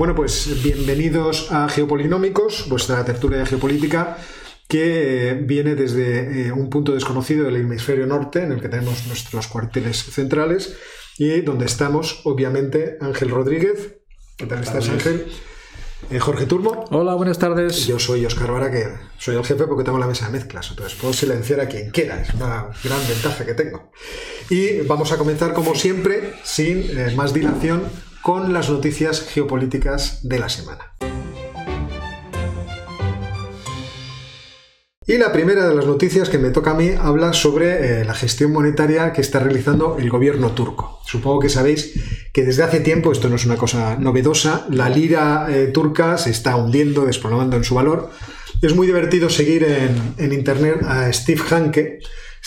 Bueno, pues bienvenidos a Geopolinómicos, vuestra tertulia de geopolítica que viene desde eh, un punto desconocido del hemisferio norte, en el que tenemos nuestros cuarteles centrales, y donde estamos, obviamente, Ángel Rodríguez. ¿Qué tal estás, Ángel? Eh, Jorge Turmo. Hola, buenas tardes. Yo soy Oscar Vara, que soy el jefe porque tengo la mesa de mezclas, entonces puedo silenciar a quien quiera, es una gran ventaja que tengo. Y vamos a comenzar, como siempre, sin eh, más dilación, con las noticias geopolíticas de la semana. Y la primera de las noticias que me toca a mí habla sobre eh, la gestión monetaria que está realizando el gobierno turco. Supongo que sabéis que desde hace tiempo, esto no es una cosa novedosa, la lira eh, turca se está hundiendo, desplomando en su valor. Es muy divertido seguir en, internet a Steve Hanke.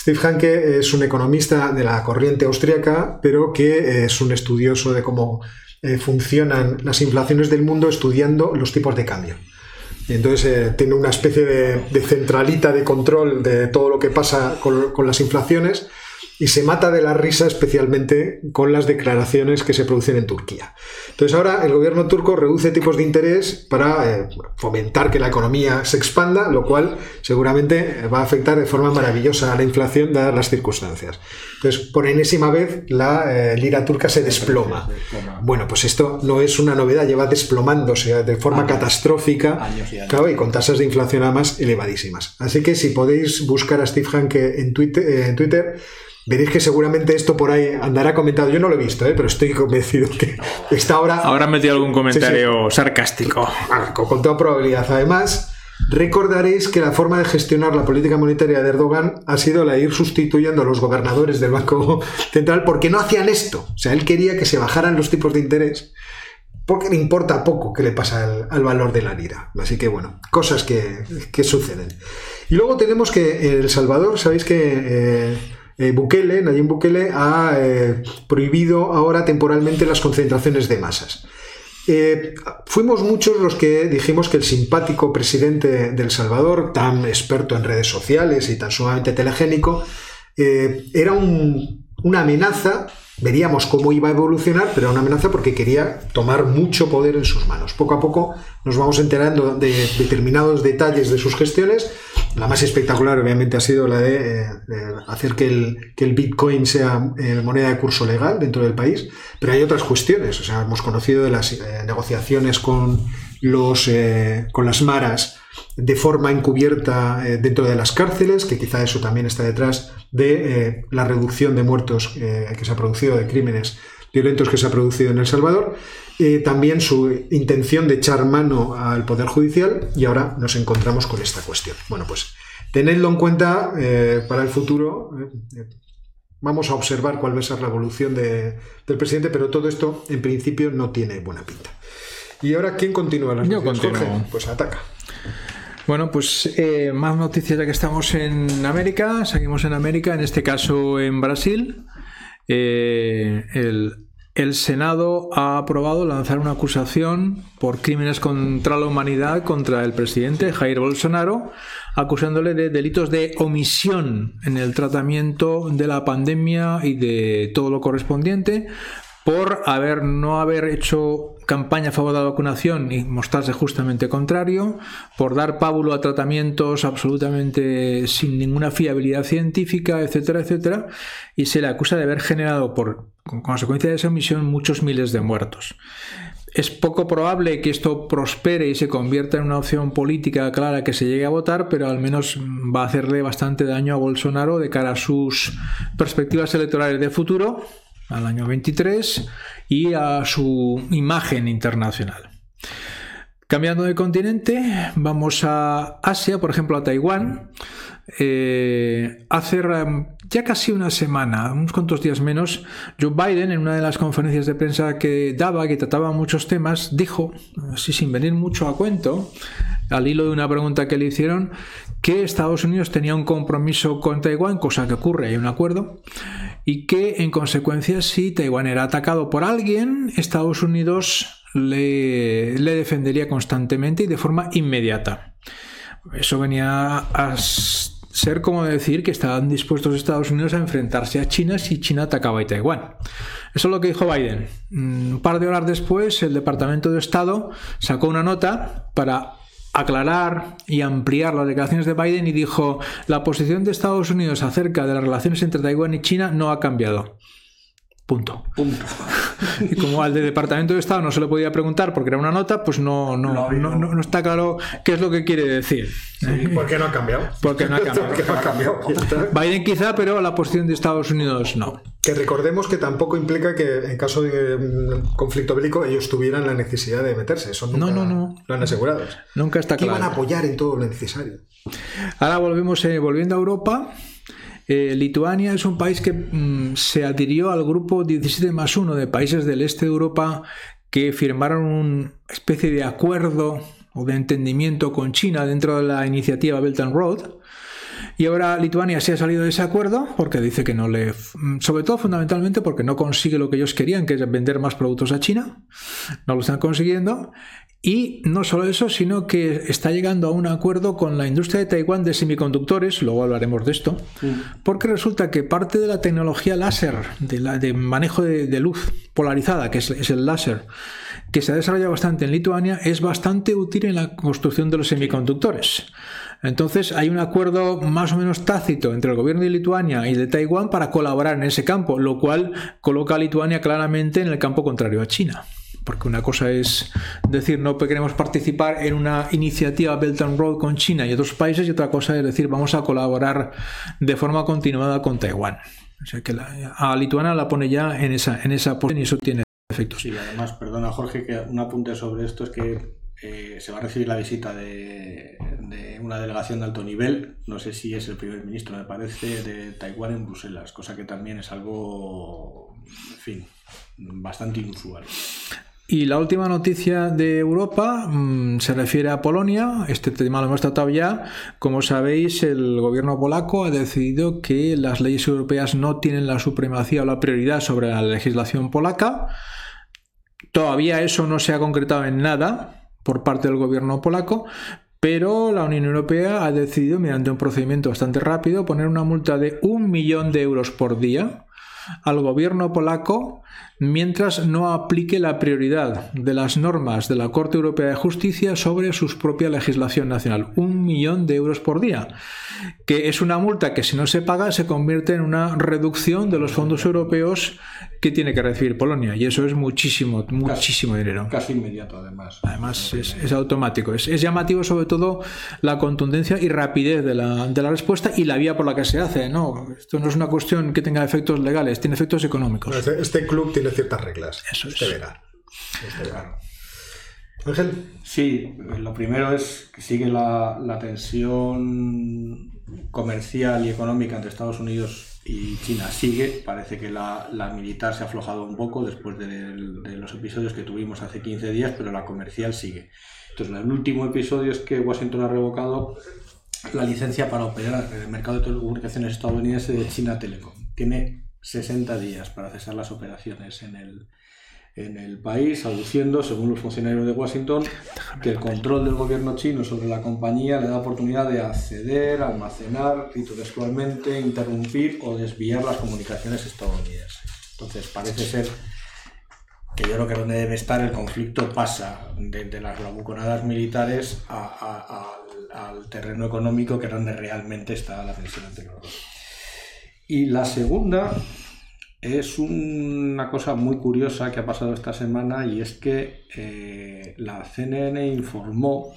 Steve Hanke es un economista de la corriente austríaca, pero que eh, es un estudioso de cómo funcionan las inflaciones del mundo estudiando los tipos de cambio. Entonces eh, tiene una especie de, centralita de control de todo lo que pasa con, las inflaciones y se mata de la risa especialmente con las declaraciones que se producen en Turquía. Entonces ahora el gobierno turco reduce tipos de interés para eh, fomentar que la economía se expanda, lo cual seguramente va a afectar de forma maravillosa a la inflación dadas las circunstancias. Entonces, por enésima vez, la eh, lira turca se desploma. Bueno, pues esto no es una novedad, lleva desplomándose de forma catastrófica claro, y con tasas de inflación además elevadísimas. Así que si podéis buscar a Steve Hanke en Twitter, eh, en Twitter Veréis que seguramente esto por ahí andará comentado. Yo no lo he visto, ¿eh? pero estoy convencido que está ahora. Habrán metido algún comentario sarcástico. Ah, con toda probabilidad. Además, recordaréis que la forma de gestionar la política monetaria de Erdogan ha sido la de ir sustituyendo a los gobernadores del Banco Central porque no hacían esto. O sea, él quería que se bajaran los tipos de interés porque le importa poco qué le pasa al, valor de la lira. Así que bueno, cosas que, suceden. Y luego tenemos que El Salvador, sabéis que eh, eh, Bukele, Nayib Bukele, ha eh, prohibido ahora temporalmente las concentraciones de masas. Eh, fuimos muchos los que dijimos que el simpático presidente de El Salvador, tan experto en redes sociales y tan sumamente telegénico, era una amenaza veríamos cómo iba a evolucionar, pero era una amenaza porque quería tomar mucho poder en sus manos. Poco a poco nos vamos enterando de determinados detalles de sus gestiones. La más espectacular, obviamente, ha sido la de, eh, hacer que el, que el, Bitcoin sea eh, moneda de curso legal dentro del país, pero hay otras cuestiones. O sea, hemos conocido de las eh, negociaciones con, los, con las maras de forma encubierta dentro de las cárceles, que quizá eso también está detrás de la reducción de muertos que se ha producido, de crímenes violentos que se ha producido en El Salvador, también su intención de echar mano al Poder Judicial y ahora nos encontramos con esta cuestión. Bueno, pues tenedlo en cuenta eh, para el futuro. Eh, vamos a observar cuál va a ser la evolución del presidente, pero todo esto en principio no tiene buena pinta. Y ahora, ¿quién continúa las noticias? Jorge, pues ataca. Bueno, pues eh, más noticias ya que estamos en América, seguimos en América, en este caso en Brasil. el el Senado ha aprobado lanzar una acusación por crímenes contra la humanidad contra el presidente Jair Bolsonaro, acusándole de delitos de omisión en el tratamiento de la pandemia y de todo lo correspondiente, por haber no haber hecho campaña a favor de la vacunación y mostrarse justamente contrario, por dar pábulo a tratamientos absolutamente sin ninguna fiabilidad científica, etcétera, etcétera, y se le acusa de haber generado por consecuencia de esa omisión muchos miles de muertos. Es poco probable que esto prospere y se convierta en una opción política clara que se llegue a votar, pero al menos va a hacerle bastante daño a Bolsonaro de cara a sus perspectivas electorales de futuro al año 23 y a su imagen internacional. Cambiando de continente, vamos a Asia, por ejemplo a Taiwán. Eh, hace ya casi una semana, unos cuantos días menos, Joe Biden, en una de las conferencias de prensa que daba, que trataba muchos temas, dijo, así sin venir mucho a cuento, al hilo de una pregunta que le hicieron, que Estados Unidos tenía un compromiso con Taiwán, cosa que ocurre, hay un acuerdo, y que en consecuencia si Taiwán era atacado por alguien, Estados Unidos le, defendería constantemente y de forma inmediata. Eso venía a, ser como decir que estaban dispuestos Estados Unidos a enfrentarse a China si China atacaba a Taiwán. Eso es lo que dijo Biden. Mm, un par de horas después, el Departamento de Estado sacó una nota para aclarar y ampliar las declaraciones de Biden y dijo la posición de Estados Unidos acerca de las relaciones entre Taiwán y China no ha cambiado. Punto. Punto. Y como al de Departamento de Estado no se le podía preguntar porque era una nota, pues no, no, No, no, no. está claro qué es lo que quiere decir. ¿Por qué no ha cambiado? Porque no ha cambiado. Porque no ha cambiado. Biden quizá, pero la posición de Estados Unidos no. Que recordemos que tampoco implica que en caso de mm, conflicto bélico ellos tuvieran la necesidad de meterse. Eso nunca No, no, no. lo han asegurado. Nunca está Que iban a claro. apoyar en todo lo necesario. Ahora volvemos, eh, volviendo a Europa. Eh, Lituania es un país que mm, se adhirió al grupo 17 más 1 de países del este de Europa que firmaron una especie de acuerdo o de entendimiento con China dentro de la iniciativa Belt and Road. Y ahora Lituania se ha salido de ese acuerdo porque dice que no le. Sobre todo, fundamentalmente, porque no consigue lo que ellos querían, que es vender más productos a China. No lo están consiguiendo. Y no solo eso, sino que está llegando a un acuerdo con la industria de Taiwán de semiconductores, luego hablaremos de esto, porque resulta que parte de la tecnología láser, de, la- de manejo de, de luz polarizada, que es, es el láser, que se ha desarrollado bastante en Lituania, es bastante útil en la construcción de los semiconductores. Entonces hay un acuerdo más o menos tácito entre el gobierno de Lituania y de Taiwán para colaborar en ese campo, lo cual coloca a Lituania claramente en el campo contrario a China. Porque una cosa es decir, no queremos participar en una iniciativa Belt and Road con China y otros países, y otra cosa es decir, vamos a colaborar de forma continuada con Taiwán. O sea que la- a Lituania la pone ya en esa, en esa posición y eso tiene efectos. Sí, además, perdona Jorge, que un apunte sobre esto es que eh, se va a recibir la visita de, de una delegación de alto nivel, no sé si es el primer ministro, me parece, de Taiwán en Bruselas, cosa que también es algo, en fin, bastante inusual. Y la última noticia de Europa mm, se refiere a Polonia. Este tema lo hemos tratado ya. Como sabéis, el gobierno polaco ha decidido que las leyes europeas no tienen la supremacía o la prioridad sobre la legislación polaca. Todavía eso no se ha concretado en nada por parte del gobierno polaco, pero la Unión Europea ha decidido, mediante un procedimiento bastante rápido, poner una multa de un millón de euros por día al gobierno polaco mientras no aplique la prioridad de las normas de la Corte Europea de Justicia sobre su propia legislación nacional. Un millón de euros por día, que es una multa que si no se paga se convierte en una reducción de los fondos europeos que tiene que recibir Polonia. Y eso es muchísimo, muchísimo dinero. Casi inmediato, además. Además, es, es automático. Es, es llamativo sobre todo la contundencia y rapidez de la, de la respuesta y la vía por la que se hace. ¿no? Esto no es una cuestión que tenga efectos legales, tiene efectos económicos. Este, este club tiene ciertas reglas. Eso Este es. verá. Este verá. Ángel, Sí, lo primero es que sigue la, la tensión comercial y económica entre Estados Unidos y China. Sigue, parece que la, la militar se ha aflojado un poco después del- de, los episodios que tuvimos hace 15 días, pero la comercial sigue. Entonces, el último episodio es que Washington ha revocado la licencia para operar en el mercado de telecomunicaciones estadounidense de China Telecom. Tiene 60 días para cesar las operaciones en el, en el país, aduciendo, según los funcionarios de Washington, que el control del gobierno chino sobre la compañía le da oportunidad de acceder, almacenar, cito textualmente, interrumpir o desviar las comunicaciones estadounidenses. Entonces, parece ser que yo creo que donde debe estar el conflicto pasa de, de las labuconadas militares a- al terreno económico, que es donde realmente está la tensión entre los dos. Y la segunda es una cosa muy curiosa que ha pasado esta semana y es que eh, la CNN informó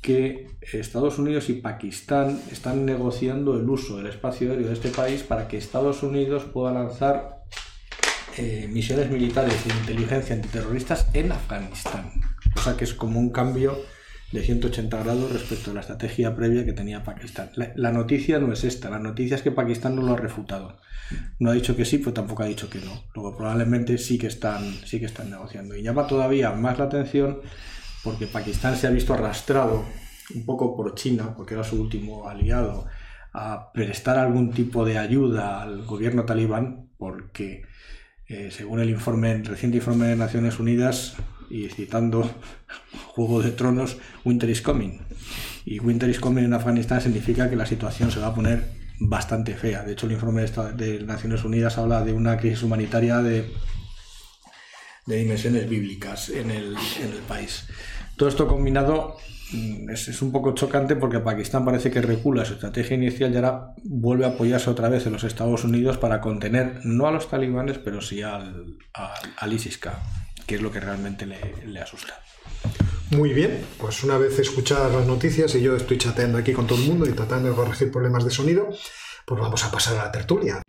que Estados Unidos y Pakistán están negociando el uso del espacio aéreo de este país para que Estados Unidos pueda lanzar eh, misiones militares de inteligencia antiterroristas en Afganistán. O sea que es como un cambio de 180 grados respecto a la estrategia previa que tenía Pakistán. La, la noticia no es esta, la noticia es que Pakistán no lo ha refutado. No ha dicho que sí, pero tampoco ha dicho que no. Luego probablemente sí que están, sí que están negociando. Y llama todavía más la atención porque Pakistán se ha visto arrastrado un poco por China, porque era su último aliado, a prestar algún tipo de ayuda al gobierno talibán, porque Eh, según el informe, el reciente informe de Naciones Unidas, y citando Juego de Tronos, Winter is coming. Y Winter is coming en Afganistán significa que la situación se va a poner bastante fea. De hecho, el informe de, Naciones Unidas habla de una crisis humanitaria de, de dimensiones bíblicas en el, en el país. Todo esto combinado mm, es, un poco chocante porque Pakistán parece que recula su estrategia inicial y ahora vuelve a apoyarse otra vez en los Estados Unidos para contener no a los talibanes, pero sí al, al ISIS-K que es lo que realmente le, asusta. Muy bien, pues una vez escuchadas las noticias y yo estoy chateando aquí con todo el mundo y tratando de corregir problemas de sonido, pues vamos a pasar a la tertulia.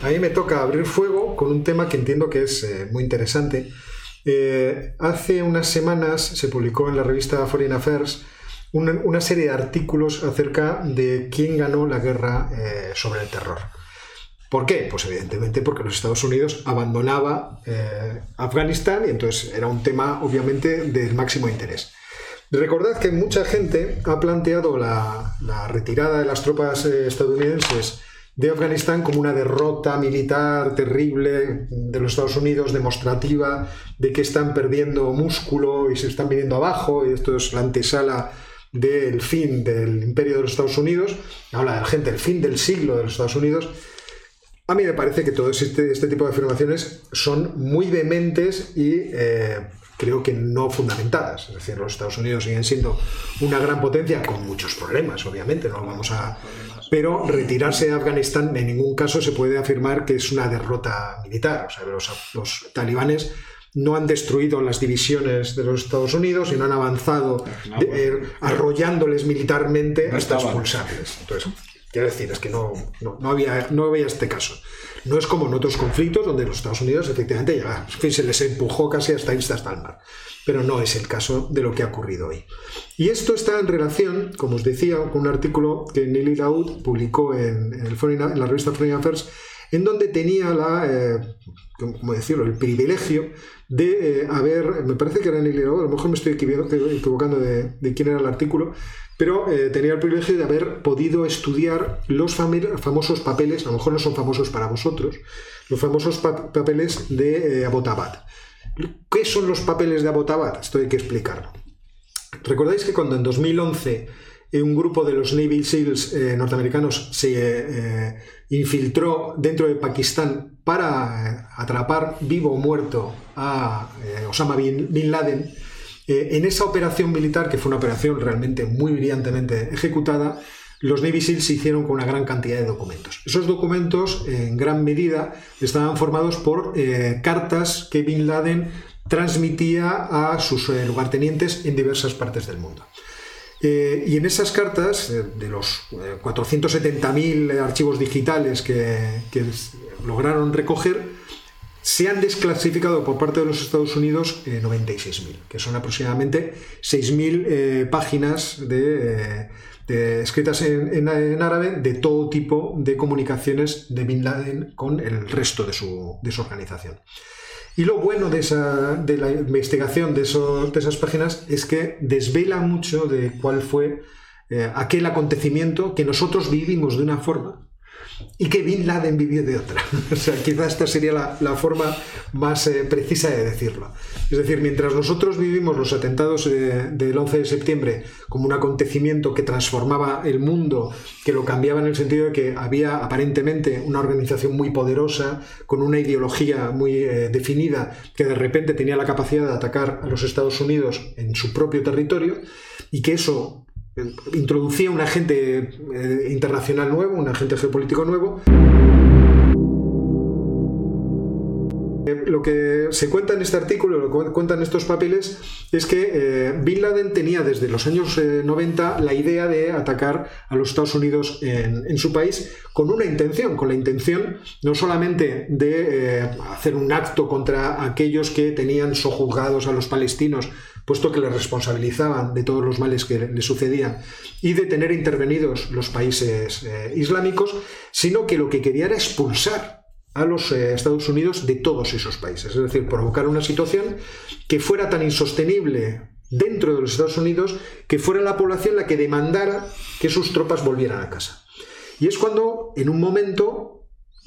A mí me toca abrir fuego con un tema que entiendo que es eh, muy interesante eh, hace unas semanas se publicó en la revista Foreign Affairs una, serie de artículos acerca de quién ganó la guerra eh, sobre el terror. ¿Por qué? Pues evidentemente porque los Estados Unidos abandonaba Afganistán y entonces era un tema obviamente del máximo interés. Recordad que mucha gente ha planteado la retirada de las tropas estadounidenses de Afganistán como una derrota militar terrible de los Estados Unidos, demostrativa de que están perdiendo músculo y se están viniendo abajo, y esto es la antesala del fin del imperio de los Estados Unidos, habla de la gente, el fin del siglo de los Estados Unidos. A mí me parece que todo este, este tipo de afirmaciones son muy dementes y eh, creo que no fundamentadas. Es decir, los Estados Unidos siguen siendo una gran potencia con muchos problemas, obviamente, no vamos a... Pero retirarse de Afganistán en ningún caso se puede afirmar que es una derrota militar. O sea, los, talibanes no han destruido las divisiones de los Estados Unidos y no han avanzado eh, arrollándoles militarmente hasta expulsarles. Entonces, quiero decir, es que no, no, había, no había este caso. No es como en otros conflictos donde los Estados Unidos efectivamente ya, se les empujó casi hasta hasta el mar. Pero no es el caso de lo que ha ocurrido hoy. Y esto está en relación, como os decía, con un artículo que Nelly Laud publicó en, la revista Foreign Affairs, en donde tenía la, eh, ¿cómo decirlo?, el privilegio de eh, haber, me parece que era Nelly Laud, a lo mejor me estoy equivocando de quién era el artículo, pero eh, tenía el privilegio de haber podido estudiar los famosos papeles, a lo mejor no son famosos para vosotros, los famosos papeles de eh, Abbottabad. ¿Qué son los papeles de Abbottabad? Esto hay que explicarlo. ¿Recordáis que cuando en 2011 eh, un grupo de los Navy SEALs norteamericanos se infiltró dentro de Pakistán para atrapar vivo o muerto a Osama Bin Laden, eh, en esa operación militar, que fue una operación realmente muy brillantemente ejecutada, los Navy SEALs se hicieron con una gran cantidad de documentos. Esos documentos, en gran medida, estaban formados por eh, cartas que Bin Laden transmitía a sus eh, lugartenientes en diversas partes del mundo. y en esas cartas, de los 470.000 archivos digitales que lograron recoger, se han desclasificado por parte de los Estados Unidos 96.000, eh, que son aproximadamente 6.000 eh, páginas de, eh, escritas en, árabe de todo tipo de comunicaciones de Bin Laden con el resto de su, organización. Y lo bueno de, esa, de la investigación de, de, esas páginas es que desvela mucho de cuál fue aquel acontecimiento que nosotros vivimos de una forma y que Bin Laden vivió de otra. o sea, quizá esta sería la, forma más eh, precisa de decirlo. Es decir, mientras nosotros vivimos los atentados eh, del 11 de septiembre como un acontecimiento que transformaba el mundo, que lo cambiaba en el sentido de que había aparentemente una organización muy poderosa, con una ideología muy eh, definida, que de repente tenía la capacidad de atacar a los Estados Unidos en su propio territorio, y que eso introducía un agente eh, internacional nuevo, un agente geopolítico nuevo. Eh, lo que se cuenta en este artículo, lo que cuentan estos papeles, es que eh, Bin Laden tenía desde los años 90 la idea de atacar a los Estados Unidos en, su país con una intención, con la intención no solamente de hacer un acto contra aquellos que tenían sojuzgados a los palestinos puesto que le responsabilizaban de todos los males que le sucedían y de tener intervenidos los países eh, islámicos, sino que lo que quería era expulsar a los eh, Estados Unidos de todos esos países. Es decir, provocar una situación que fuera tan insostenible dentro de los Estados Unidos que fuera la población la que demandara que sus tropas volvieran a casa. Y es cuando, en un momento,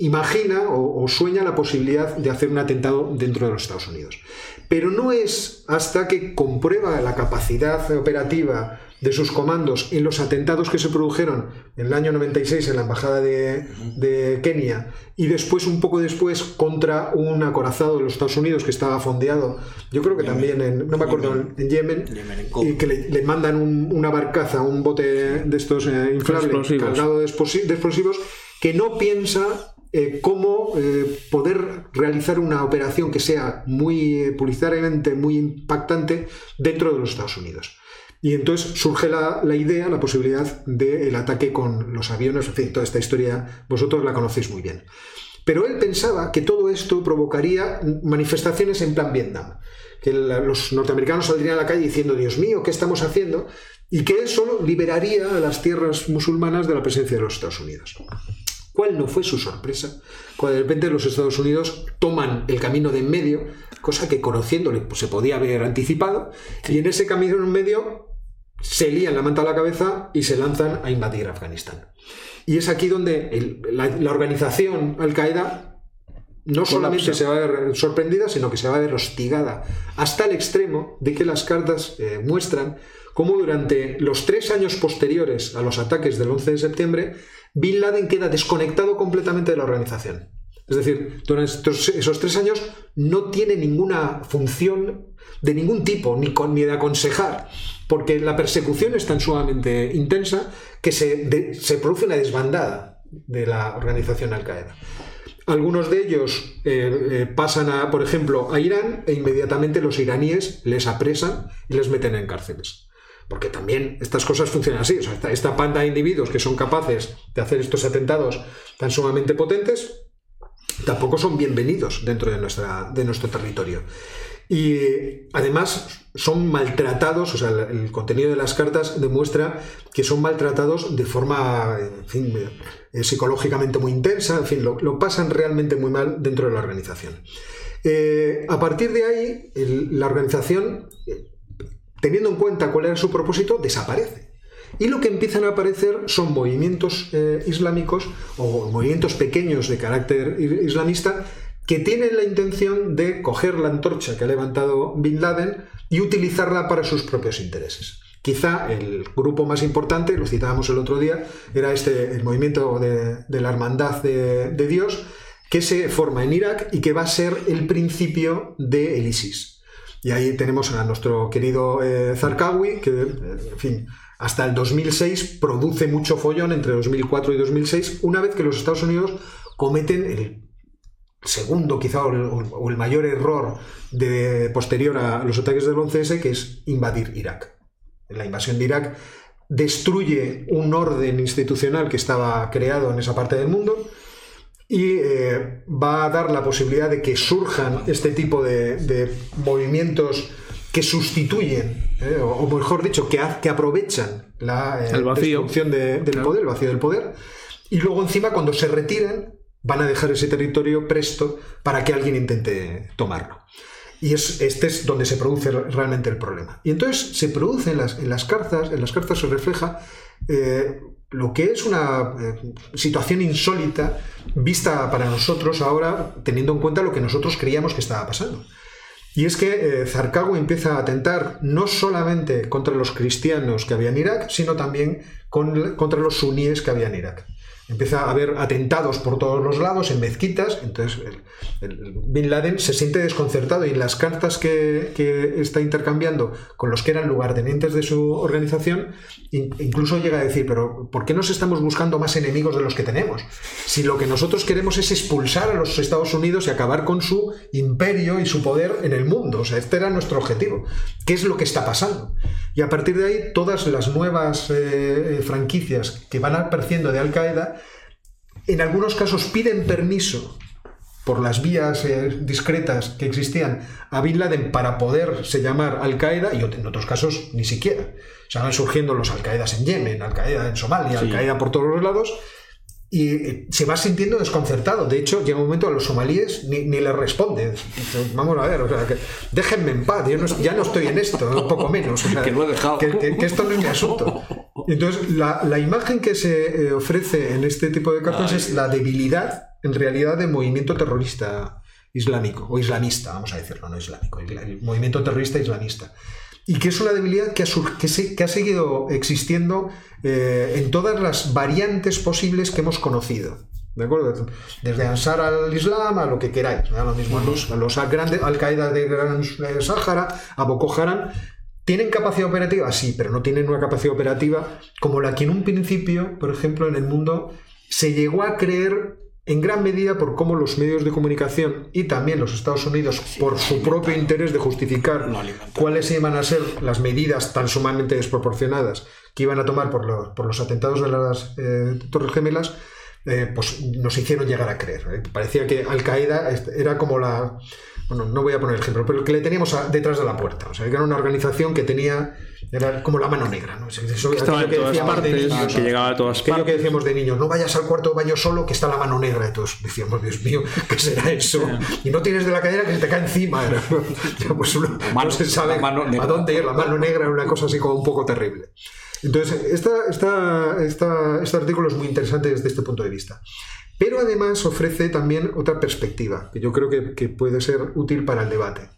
imagina o, sueña la posibilidad de hacer un atentado dentro de los Estados Unidos. Pero no es hasta que comprueba la capacidad operativa de sus comandos en los atentados que se produjeron en el año 96 en la embajada de, Kenia y después, un poco después, contra un acorazado de los Estados Unidos que estaba fondeado, yo creo que también en, no me acuerdo, en Yemen, y que le, mandan una barcaza, un bote de estos eh, inflables cargado de explosivos, que no piensa eh, cómo eh, poder realizar una operación que sea muy publicitariamente muy impactante dentro de los Estados Unidos. Y entonces surge la, idea, la posibilidad del ataque con los aviones, en fin, toda esta historia vosotros la conocéis muy bien. Pero él pensaba que todo esto provocaría manifestaciones en plan Vietnam, que los norteamericanos saldrían a la calle diciendo, Dios mío, ¿qué estamos haciendo? Y que eso liberaría a las tierras musulmanas de la presencia de los Estados Unidos. ¿Cuál no fue su sorpresa? Cuando de repente los Estados Unidos toman el camino de en medio, cosa que conociéndole pues, se podía haber anticipado, y en ese camino en medio se lían la manta a la cabeza y se lanzan a invadir Afganistán. Y es aquí donde la, organización Al-Qaeda no solamente se va a ver sorprendida, sino que se va a ver hostigada hasta el extremo de que las cartas eh, muestran cómo durante los tres años posteriores a los ataques del 11 de septiembre, Bin Laden queda desconectado completamente de la organización. Es decir, durante esos tres años no tiene ninguna función de ningún tipo, ni, ni de aconsejar, porque la persecución es tan sumamente intensa que se, se produce una desbandada de la organización Al-Qaeda. Algunos de ellos eh, eh, pasan, a, por ejemplo, a Irán e inmediatamente los iraníes les apresan y les meten en cárceles. Porque también estas cosas funcionan así. esta, panda de individuos que son capaces de hacer estos atentados tan sumamente potentes tampoco son bienvenidos dentro de, nuestra, de nuestro territorio. Y además son maltratados, o sea, el contenido de las cartas demuestra que son maltratados de forma, en fin, eh, psicológicamente muy intensa, en fin, lo, pasan realmente muy mal dentro de la organización. Eh, a partir de ahí, la organización, teniendo en cuenta cuál era su propósito, desaparece. Y lo que empiezan a aparecer son movimientos eh, islámicos o movimientos pequeños de carácter islamista que tienen la intención de coger la antorcha que ha levantado Bin Laden y utilizarla para sus propios intereses. Quizá el grupo más importante, lo citábamos el otro día, era este, el movimiento de, la Hermandad de, Dios, que se forma en Irak y que va a ser el principio del ISIS. Y ahí tenemos a nuestro querido eh, Zarqawi, que, en fin, hasta el 2006 produce mucho follón entre 2004 y 2006, una vez que los Estados Unidos cometen el segundo quizá o el, mayor error de, posterior a los ataques del 11S, que es invadir Irak. La invasión de Irak destruye un orden institucional que estaba creado en esa parte del mundo y eh, va a dar la posibilidad de que surjan este tipo de, movimientos que sustituyen, eh, o, mejor dicho, que, que aprovechan la eh, destrucción del poder, el vacío del poder, y luego encima cuando se retiren van a dejar ese territorio presto para que alguien intente tomarlo. Y es, este es donde se produce realmente el problema. Y entonces se produce en las, en las cartas, en las cartas se refleja eh, lo que es una eh, situación insólita vista para nosotros ahora, teniendo en cuenta lo que nosotros creíamos que estaba pasando. Y es que eh, empieza a atentar no solamente contra los cristianos que había en Irak, sino también contra los suníes que había en Irak empieza a haber atentados por todos los lados en mezquitas, entonces Bin Laden se siente desconcertado y las cartas que, está intercambiando con los que eran lugartenientes de su organización, incluso llega a decir, pero ¿por qué nos estamos buscando más enemigos de los que tenemos? Si lo que nosotros queremos es expulsar a los Estados Unidos y acabar con su imperio y su poder en el mundo, o sea, este era nuestro objetivo. ¿Qué es lo que está pasando? Y a partir de ahí, todas las nuevas eh, eh, franquicias que van apareciendo de Al Qaeda, en algunos casos piden permiso por las vías eh, discretas que existían a Bin Laden para poderse llamar Al Qaeda y en otros casos ni siquiera. Se van surgiendo los Al Qaedas en Yemen, Al Qaeda en Somalia, Al Qaeda por todos los lados y eh, se va sintiendo desconcertado. De hecho, llega un momento a los somalíes ni, ni le responden. Vamos a ver, o sea, que déjenme en paz, yo no, ya no estoy en esto, un poco menos. O sea, que lo he dejado. Que, que- que esto no es mi asunto. Entonces, la, la imagen que se eh, ofrece en este tipo de cartas Ay. es la debilidad, en realidad, del movimiento terrorista islámico, o islamista, vamos a decirlo, no islámico, el movimiento terrorista islamista. Y que es una debilidad que ha, que se- que ha seguido existiendo eh, en todas las variantes posibles que hemos conocido. ¿De acuerdo? Desde Ansar al Islam a lo que queráis. ¿no? Lo mismo a los, a los grandes Al-Qaeda de Gran Sáhara, a Boko Haram. ¿Tienen capacidad operativa? Sí, pero no tienen una capacidad operativa como la que en un principio, por ejemplo, en el mundo se llegó a creer en gran medida por cómo los medios de comunicación y también los Estados Unidos, por su propio interés de justificar cuáles iban a ser las medidas tan sumamente desproporcionadas que iban a tomar por los, por los atentados de las eh, Torres Gemelas, eh, pues nos hicieron llegar a creer. ¿eh? Parecía que Al Qaeda era como la. Bueno, no voy a poner ejemplo, pero que le teníamos a- detrás de la puerta. O sea, que era una organización que tenía. Era como la mano negra. ¿no? Eso- eso- Que estaba en todas decíamos de partes, niños, que llegaba a todas Aquello que partes. decíamos de niños, no vayas al cuarto de baño solo, que está la mano negra de todos. Decíamos, Dios mío, ¿qué será eso? Y no tienes de la cadera que se te cae encima. Pues uno- mano- no se sabe a dónde ir. La mano negra era una cosa así como un poco terrible. Entonces, esta, esta- esta- este artículo es muy interesante desde este punto de vista. Pero además ofrece también otra perspectiva que yo creo que, puede ser útil para el debate.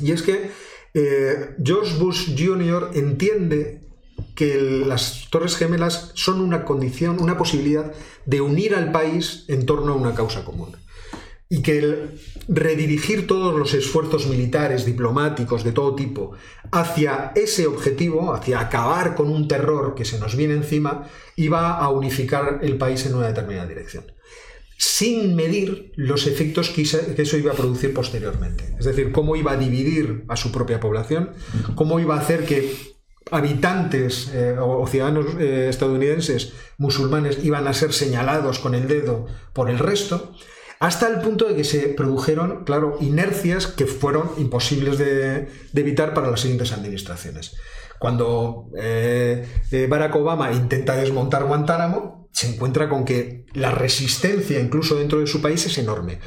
Y es que eh, George Bush Jr. entiende que las Torres Gemelas son una condición, una posibilidad de unir al país en torno a una causa común. Y que el redirigir todos los esfuerzos militares, diplomáticos, de todo tipo, hacia ese objetivo, hacia acabar con un terror que se nos viene encima, iba a unificar el país en una determinada dirección sin medir los efectos que eso iba a producir posteriormente. Es decir, cómo iba a dividir a su propia población, cómo iba a hacer que habitantes eh, o ciudadanos eh, estadounidenses musulmanes iban a ser señalados con el dedo por el resto, hasta el punto de que se produjeron, claro, inercias que fueron imposibles de, evitar para las siguientes administraciones. Cuando eh, eh, Barack Obama intenta desmontar Guantánamo, se encuentra con que la resistencia, incluso dentro de su país, es enorme.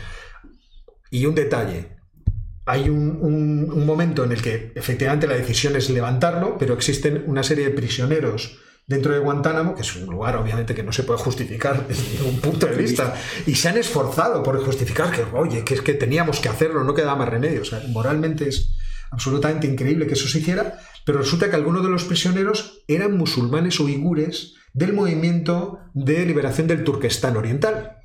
Y un detalle, hay un- un momento en el que efectivamente la decisión es levantarlo, pero existen una serie de prisioneros dentro de Guantánamo, que es un lugar obviamente que no se puede justificar desde ningún punto de vista, y se han esforzado por justificar que, oye, que es que teníamos que hacerlo, no quedaba más remedio. O sea, moralmente es absolutamente increíble que eso se hiciera, pero resulta que algunos de los prisioneros eran musulmanes uigures del movimiento de liberación del Turquestán Oriental.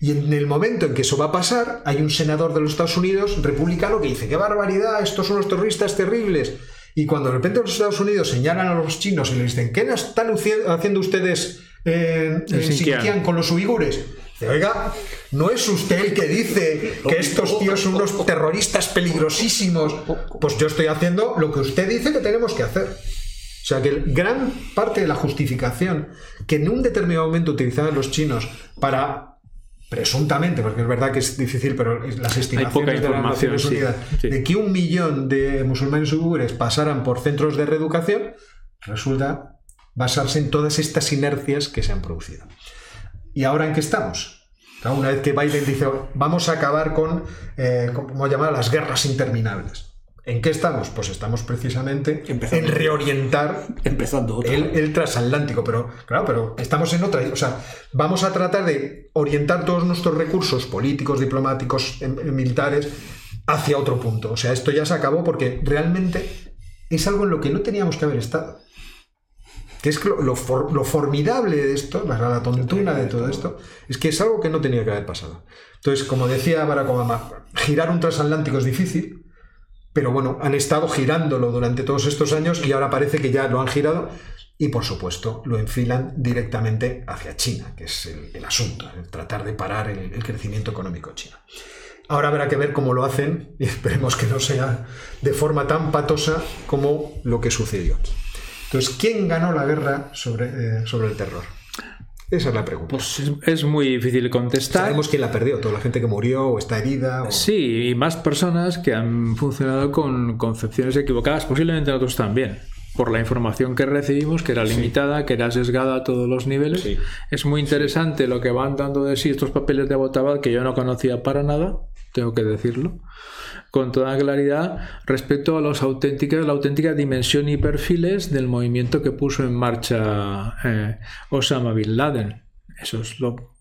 Y en el momento en que eso va a pasar, hay un senador de los Estados Unidos republicano que dice, qué barbaridad, estos son los terroristas terribles. Y cuando de repente los Estados Unidos señalan a los chinos y les dicen, ¿qué están haci- haciendo ustedes en, En Xinjiang. Con los uigures? Dice, Oiga, ¿no es usted el que dice que estos tíos son unos terroristas peligrosísimos? Pues yo estoy haciendo lo que usted dice que tenemos que hacer. O sea que gran parte de la justificación que en un determinado momento utilizaban los chinos para presuntamente, porque es verdad que es difícil, pero las estimaciones de las Naciones sí, Unidas sí. de que un millón de musulmanes uigures pasaran por centros de reeducación, resulta basarse en todas estas inercias que se han producido. ¿Y ahora en qué estamos? Una vez que Biden dice, vamos a acabar con, eh, ¿cómo llamar? Las guerras interminables. ¿En qué estamos? Pues estamos precisamente Empezando. en reorientar Empezando el, el transatlántico, pero claro, pero estamos en otra. O sea, vamos a tratar de orientar todos nuestros recursos políticos, diplomáticos, em- militares hacia otro punto. O sea, esto ya se acabó porque realmente es algo en lo que no teníamos que haber estado. Que es que lo, lo for- lo formidable de esto, la, la tontuna de todo esto, es que es algo que no tenía que haber pasado. Entonces, como decía Barack Obama, girar un transatlántico es difícil, pero bueno, han estado girándolo durante todos estos años y ahora parece que ya lo han girado y por supuesto lo enfilan directamente hacia China, que es el, asunto, el tratar de parar el, el crecimiento económico chino. Ahora habrá que ver cómo lo hacen y esperemos que no sea de forma tan patosa como lo que sucedió. Entonces, ¿quién ganó la guerra sobre, eh, sobre el terror? Esa es la pregunta. Pues es, es muy difícil contestar. Sabemos quién la perdió, toda la gente que murió o está herida. o- Sí, y más personas que han funcionado con concepciones equivocadas, posiblemente nosotros también. por la información que recibimos, que era limitada, que era sesgada a todos los niveles. Es muy interesante lo que van dando de sí estos papeles de Abbottabad que yo no conocía para nada, tengo que decirlo, con toda claridad respecto a la auténtica dimensión y perfiles del movimiento que puso en marcha eh, Osama Bin Laden. Eso es lo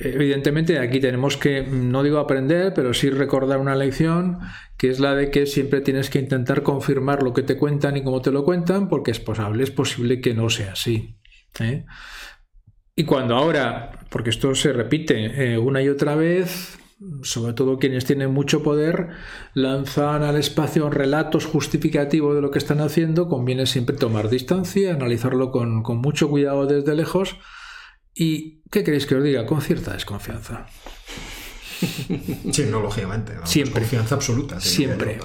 Evidentemente aquí tenemos que, no digo aprender, pero sí recordar una lección, que es la de que siempre tienes que intentar confirmar lo que te cuentan y cómo te lo cuentan, porque es posible, es posible que no sea así. ¿eh? Y cuando ahora, porque esto se repite eh, una y otra vez, sobre todo quienes tienen mucho poder, lanzan al espacio relatos justificativos de lo que están haciendo, conviene siempre tomar distancia, analizarlo con, con mucho cuidado desde lejos y, ¿qué queréis que os diga? Con cierta desconfianza. Sí, no, lógicamente. Siempre. Confianza absoluta. Siempre.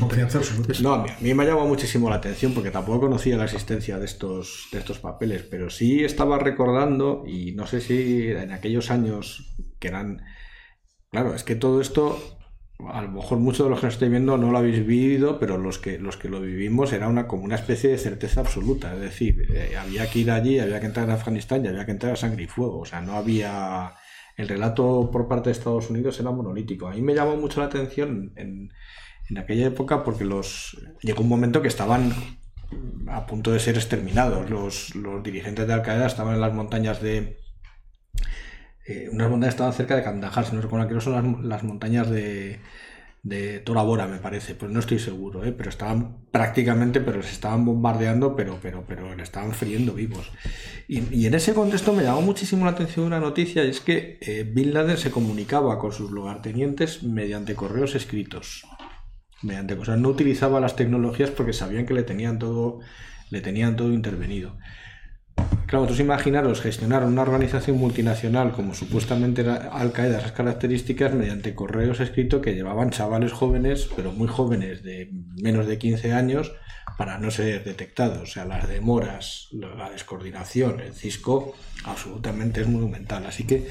Confianza absoluta. No, a mí, me ha llamado muchísimo la atención porque tampoco conocía la existencia de estos, de estos papeles, pero sí estaba recordando, y no sé si en aquellos años que eran. Claro, es que todo esto a lo mejor muchos de los que nos estáis viendo no lo habéis vivido, pero los que, los que lo vivimos era una, como una especie de certeza absoluta. Es decir, eh, había que ir allí, había que entrar en Afganistán y había que entrar a sangre y fuego. O sea, no había. El relato por parte de Estados Unidos era monolítico. A mí me llamó mucho la atención en, aquella época porque llegó un momento que estaban a punto de ser exterminados. Los dirigentes de Al Qaeda estaban en las montañas de. Eh, unas montañas estaban cerca de Kandahar, si no recuerdo, que son las, montañas de, de Tora Bora, me parece, pues no estoy seguro, ¿eh? pero estaban prácticamente, pero se estaban bombardeando, pero, pero, pero le estaban friendo vivos. Y, en ese contexto me llamó muchísimo la atención una noticia, y es que eh, Bin Laden se comunicaba con sus lugartenientes mediante correos escritos. Mediante, sea, no utilizaba las tecnologías porque sabían que le tenían todo, le tenían todo intervenido. Claro, vosotros imaginaros gestionar una organización multinacional como supuestamente era Al Qaeda, esas características, mediante correos escritos que llevaban chavales jóvenes, pero muy jóvenes, de menos de 15 años, para no ser detectados. O sea, las demoras, la descoordinación, el Cisco, absolutamente es monumental. Así que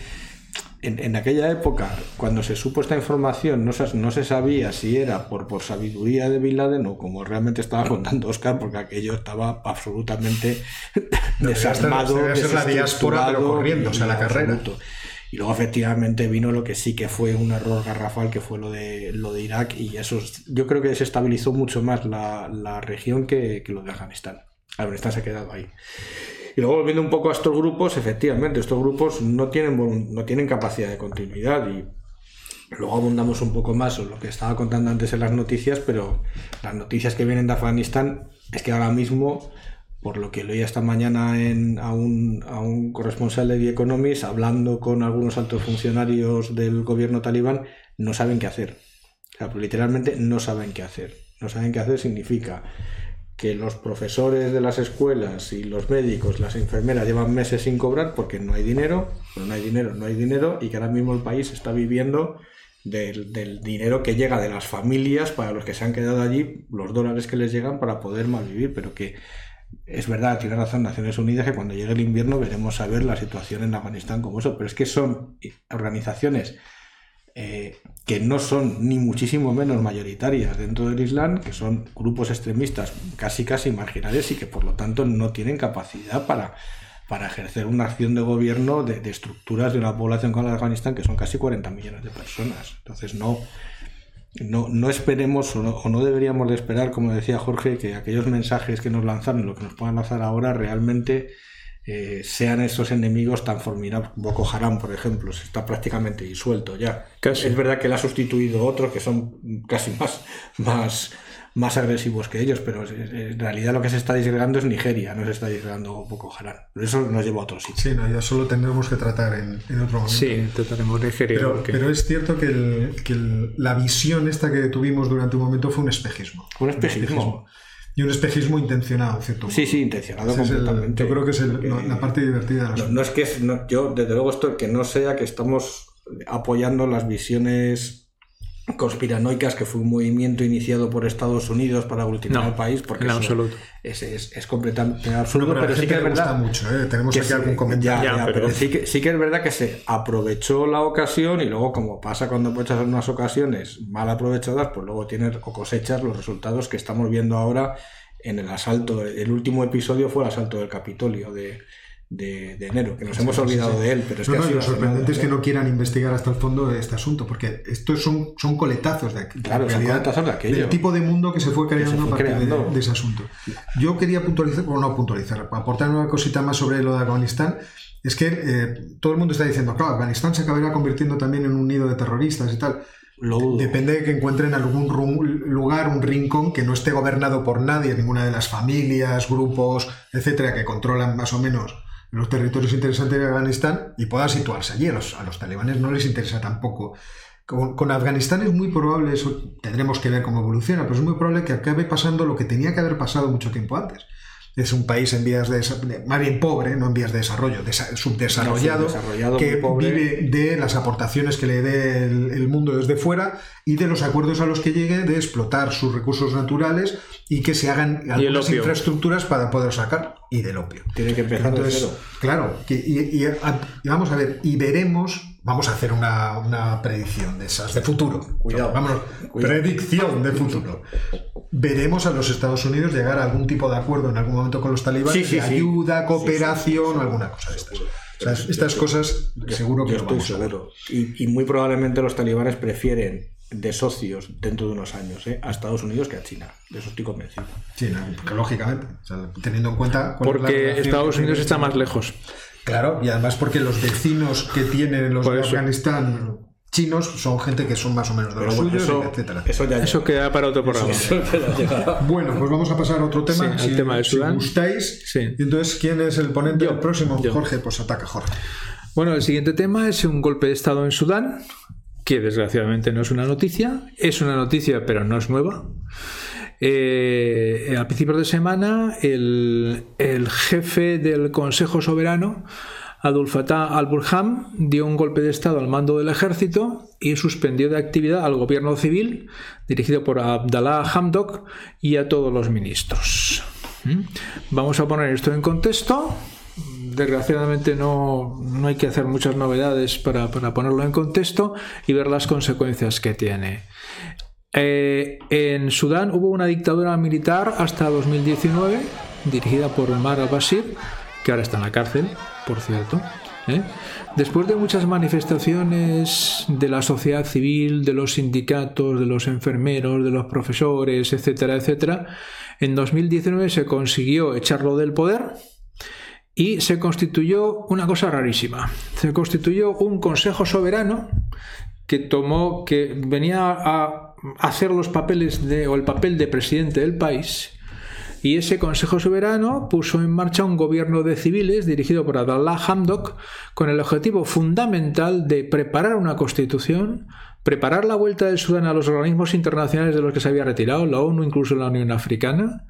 en, aquella época, cuando se supo esta información, no se, no se sabía si era por, por sabiduría de Bin Laden o como realmente estaba contando Oscar, porque aquello estaba absolutamente desarmado, la diáspora, corriendo, o sea, la carrera. Y luego efectivamente vino lo que sí que fue un error garrafal, que fue lo de, lo de Irak, y eso yo creo que desestabilizó mucho más la, la región que, que lo de Afganistán. Afganistán se ha quedado ahí. Y luego volviendo un poco a estos grupos, efectivamente, estos grupos no tienen, no tienen capacidad de continuidad y luego abundamos un poco más en lo que estaba contando antes en las noticias, pero las noticias que vienen de Afganistán es que ahora mismo, por lo que leí esta mañana en, a, un, a un corresponsal de The Economist, hablando con algunos altos funcionarios del gobierno talibán, no saben qué hacer. O sea, literalmente no saben qué hacer. No saben qué hacer significa que los profesores de las escuelas y los médicos, las enfermeras llevan meses sin cobrar porque no hay dinero, no hay dinero, no hay dinero y que ahora mismo el país está viviendo del, dinero que llega de las familias para los que se han quedado allí, los dólares que les llegan para poder malvivir, pero que es verdad, tiene razón Naciones Unidas que cuando llegue el invierno veremos a ver la situación en Afganistán como eso, pero es que son organizaciones eh, que no son ni muchísimo menos mayoritarias dentro del Islam, que son grupos extremistas casi casi marginales y que por lo tanto no tienen capacidad para, para ejercer una acción de gobierno de, estructuras de una población como Afganistán que son casi 40 millones de personas. Entonces no, no, no esperemos o no, o no, deberíamos de esperar, como decía Jorge, que aquellos mensajes que nos lanzaron, lo que nos puedan lanzar ahora, realmente eh, sean esos enemigos tan formidables. Boko Haram, por ejemplo, está prácticamente disuelto ya. Es verdad que él ha sustituido otros que son casi más, más, más agresivos que ellos, pero en realidad lo que se está disgregando es Nigeria, no se está disgregando Boko Haram. Pero eso nos lleva a otro sitio. Sí, no, ya solo tendremos que tratar en, otro momento. Sí, trataremos Nigeria. Pero, es cierto que, la visión esta que tuvimos durante un momento fue un espejismo. Un espejismo. Y un espejismo intencionado, ¿cierto? Sí, sí, intencionado completamente. yo creo que es la parte divertida de no, es que yo, desde luego, esto que no sea que estamos apoyando las visiones conspiranoicas que fue un movimiento iniciado por Estados Unidos para aglutinar el país porque en absoluto. Es, es, completamente absoluto pero, sí que es verdad mucho, ¿eh? tenemos aquí algún comentario pero, sí, que, sí que es verdad que se aprovechó la ocasión y luego como pasa cuando aprovechas unas ocasiones mal aprovechadas pues luego tienes o cosechas los resultados que estamos viendo ahora en el asalto, el último episodio fue el asalto del Capitolio de, de, enero, que nos hemos olvidado de él, pero es que lo sorprendente es que no quieran investigar hasta el fondo de este asunto, porque estos son, son coletazos de, claro, son coletazos de aquello. del tipo de mundo que se fue creando a partir de, ese asunto. Yo quería puntualizar, o no puntualizar, aportar una cosita más sobre lo de Afganistán. Es que eh, todo el mundo está diciendo, claro, Afganistán se acabará convirtiendo también en un nido de terroristas y tal. Depende de que encuentren algún lugar, un rincón que no esté gobernado por nadie, ninguna de las familias, grupos, etcétera, que controlan más o menos los territorios interesantes de Afganistán y pueda situarse allí. A los, a los talibanes no les interesa tampoco. Con, Afganistán es muy probable, eso tendremos que ver cómo evoluciona, pero es muy probable que acabe pasando lo que tenía que haber pasado mucho tiempo antes es un país en vías de, más bien pobre, no en vías de desarrollo, subdesarrollado, que vive de las aportaciones que le dé el, mundo desde fuera y de los acuerdos a los que llegue de explotar sus recursos naturales y que se hagan algunas infraestructuras para poder sacar y del opio. Tiene que empezar Entonces, Claro, y, vamos a ver, y veremos Vamos a hacer una, predicción de esas, de futuro. Cuidado. Vamos, predicción de futuro veremos a los Estados Unidos llegar a algún tipo de acuerdo en algún momento con los talibanes de ayuda, cooperación o alguna cosa de estas. estas cosas seguro que yo estoy seguro. Y, muy probablemente los talibanes prefieren de socios dentro de unos años ¿eh? a Estados Unidos que a China. De eso estoy convencido. Sí, lógicamente. teniendo en cuenta. Porque Estados Unidos está más lejos. Claro, y además porque los vecinos que tienen los de Afganistán chinos son gente que son más o menos de los suyos, eso, etcétera. Eso, queda para otro programa. bueno, pues vamos a pasar a otro tema. Sí, el tema de Sudán. Si gustáis. Sí. Entonces, ¿quién es el ponente del próximo? Jorge, pues ataca Jorge. Bueno, el siguiente tema es un golpe de Estado en Sudán, que desgraciadamente no es una noticia. Es una noticia, pero no es nueva. Eh, a principios de semana, el, el jefe del Consejo Soberano Abdul Fattah al-Burhan dio un golpe de Estado al mando del ejército y suspendió de actividad al gobierno civil, dirigido por Abdallah Hamdok, y a todos los ministros. ¿Mm? Vamos a poner esto en contexto. Desgraciadamente no, hay que hacer muchas novedades para, ponerlo en contexto y ver las consecuencias que tiene. Eh, en Sudán hubo una dictadura militar hasta 2019, dirigida por Omar al-Bashir, que ahora está en la cárcel por cierto. ¿eh? Después de muchas manifestaciones de la sociedad civil, de los sindicatos, de los enfermeros, de los profesores, etcétera, etcétera, en 2019 se consiguió echarlo del poder y se constituyó una cosa rarísima. Se constituyó un consejo soberano que tomó, que venía a hacer los papeles o el papel de presidente del país y ese Consejo Soberano puso en marcha un gobierno de civiles dirigido por Abdallah Hamdok con el objetivo fundamental de preparar una constitución, preparar la vuelta del Sudán a los organismos internacionales de los que se había retirado, la ONU, incluso la Unión Africana,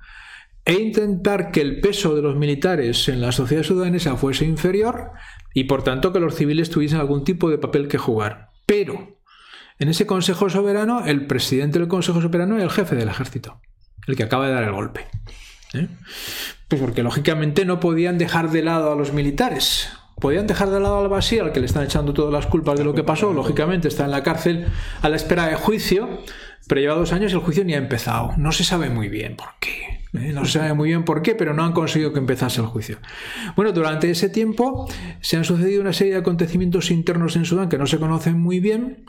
e intentar que el peso de los militares en la sociedad sudanesa fuese inferior y por tanto que los civiles tuviesen algún tipo de papel que jugar. Pero en ese Consejo Soberano, el presidente del Consejo Soberano es el jefe del ejército, el que acaba de dar el golpe. ¿eh? Pues porque lógicamente no podían dejar de lado a los militares. Podían dejar de lado al Bashir, al que le están echando todas las culpas de lo que pasó. Lógicamente está en la cárcel a la espera de juicio, pero lleva dos años y el juicio ni ha empezado. No se sabe muy bien por qué. ¿Eh? No se sabe muy bien por qué, pero no han conseguido que empezase el juicio. Bueno, durante ese tiempo se han sucedido una serie de acontecimientos internos en Sudán que no se conocen muy bien.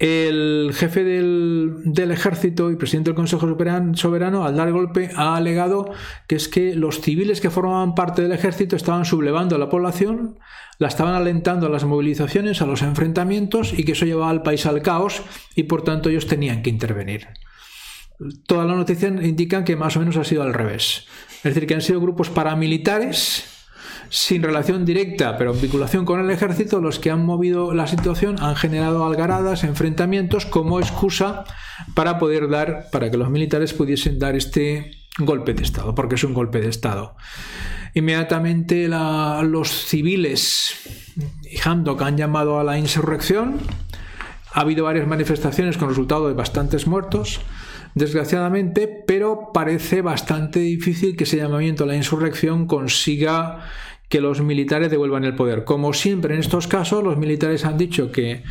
El jefe del, ejército y presidente del Consejo Soberano, al dar golpe, ha alegado que es que los civiles que formaban parte del ejército estaban sublevando a la población, la estaban alentando a las movilizaciones, a los enfrentamientos y que eso llevaba al país al caos y por tanto ellos tenían que intervenir. Todas las noticias indican que más o menos ha sido al revés. Es decir, que han sido grupos paramilitares sin relación directa, pero en vinculación con el ejército, los que han movido la situación han generado algaradas, enfrentamientos como excusa para poder dar, para que los militares pudiesen dar este golpe de Estado, porque es un golpe de Estado. Inmediatamente los civiles y Hamdok han llamado a la insurrección. Ha habido varias manifestaciones con resultado de bastantes muertos, desgraciadamente, pero parece bastante difícil que ese llamamiento a la insurrección consiga que los militares devuelvan el poder. Como siempre en estos casos, los militares han dicho que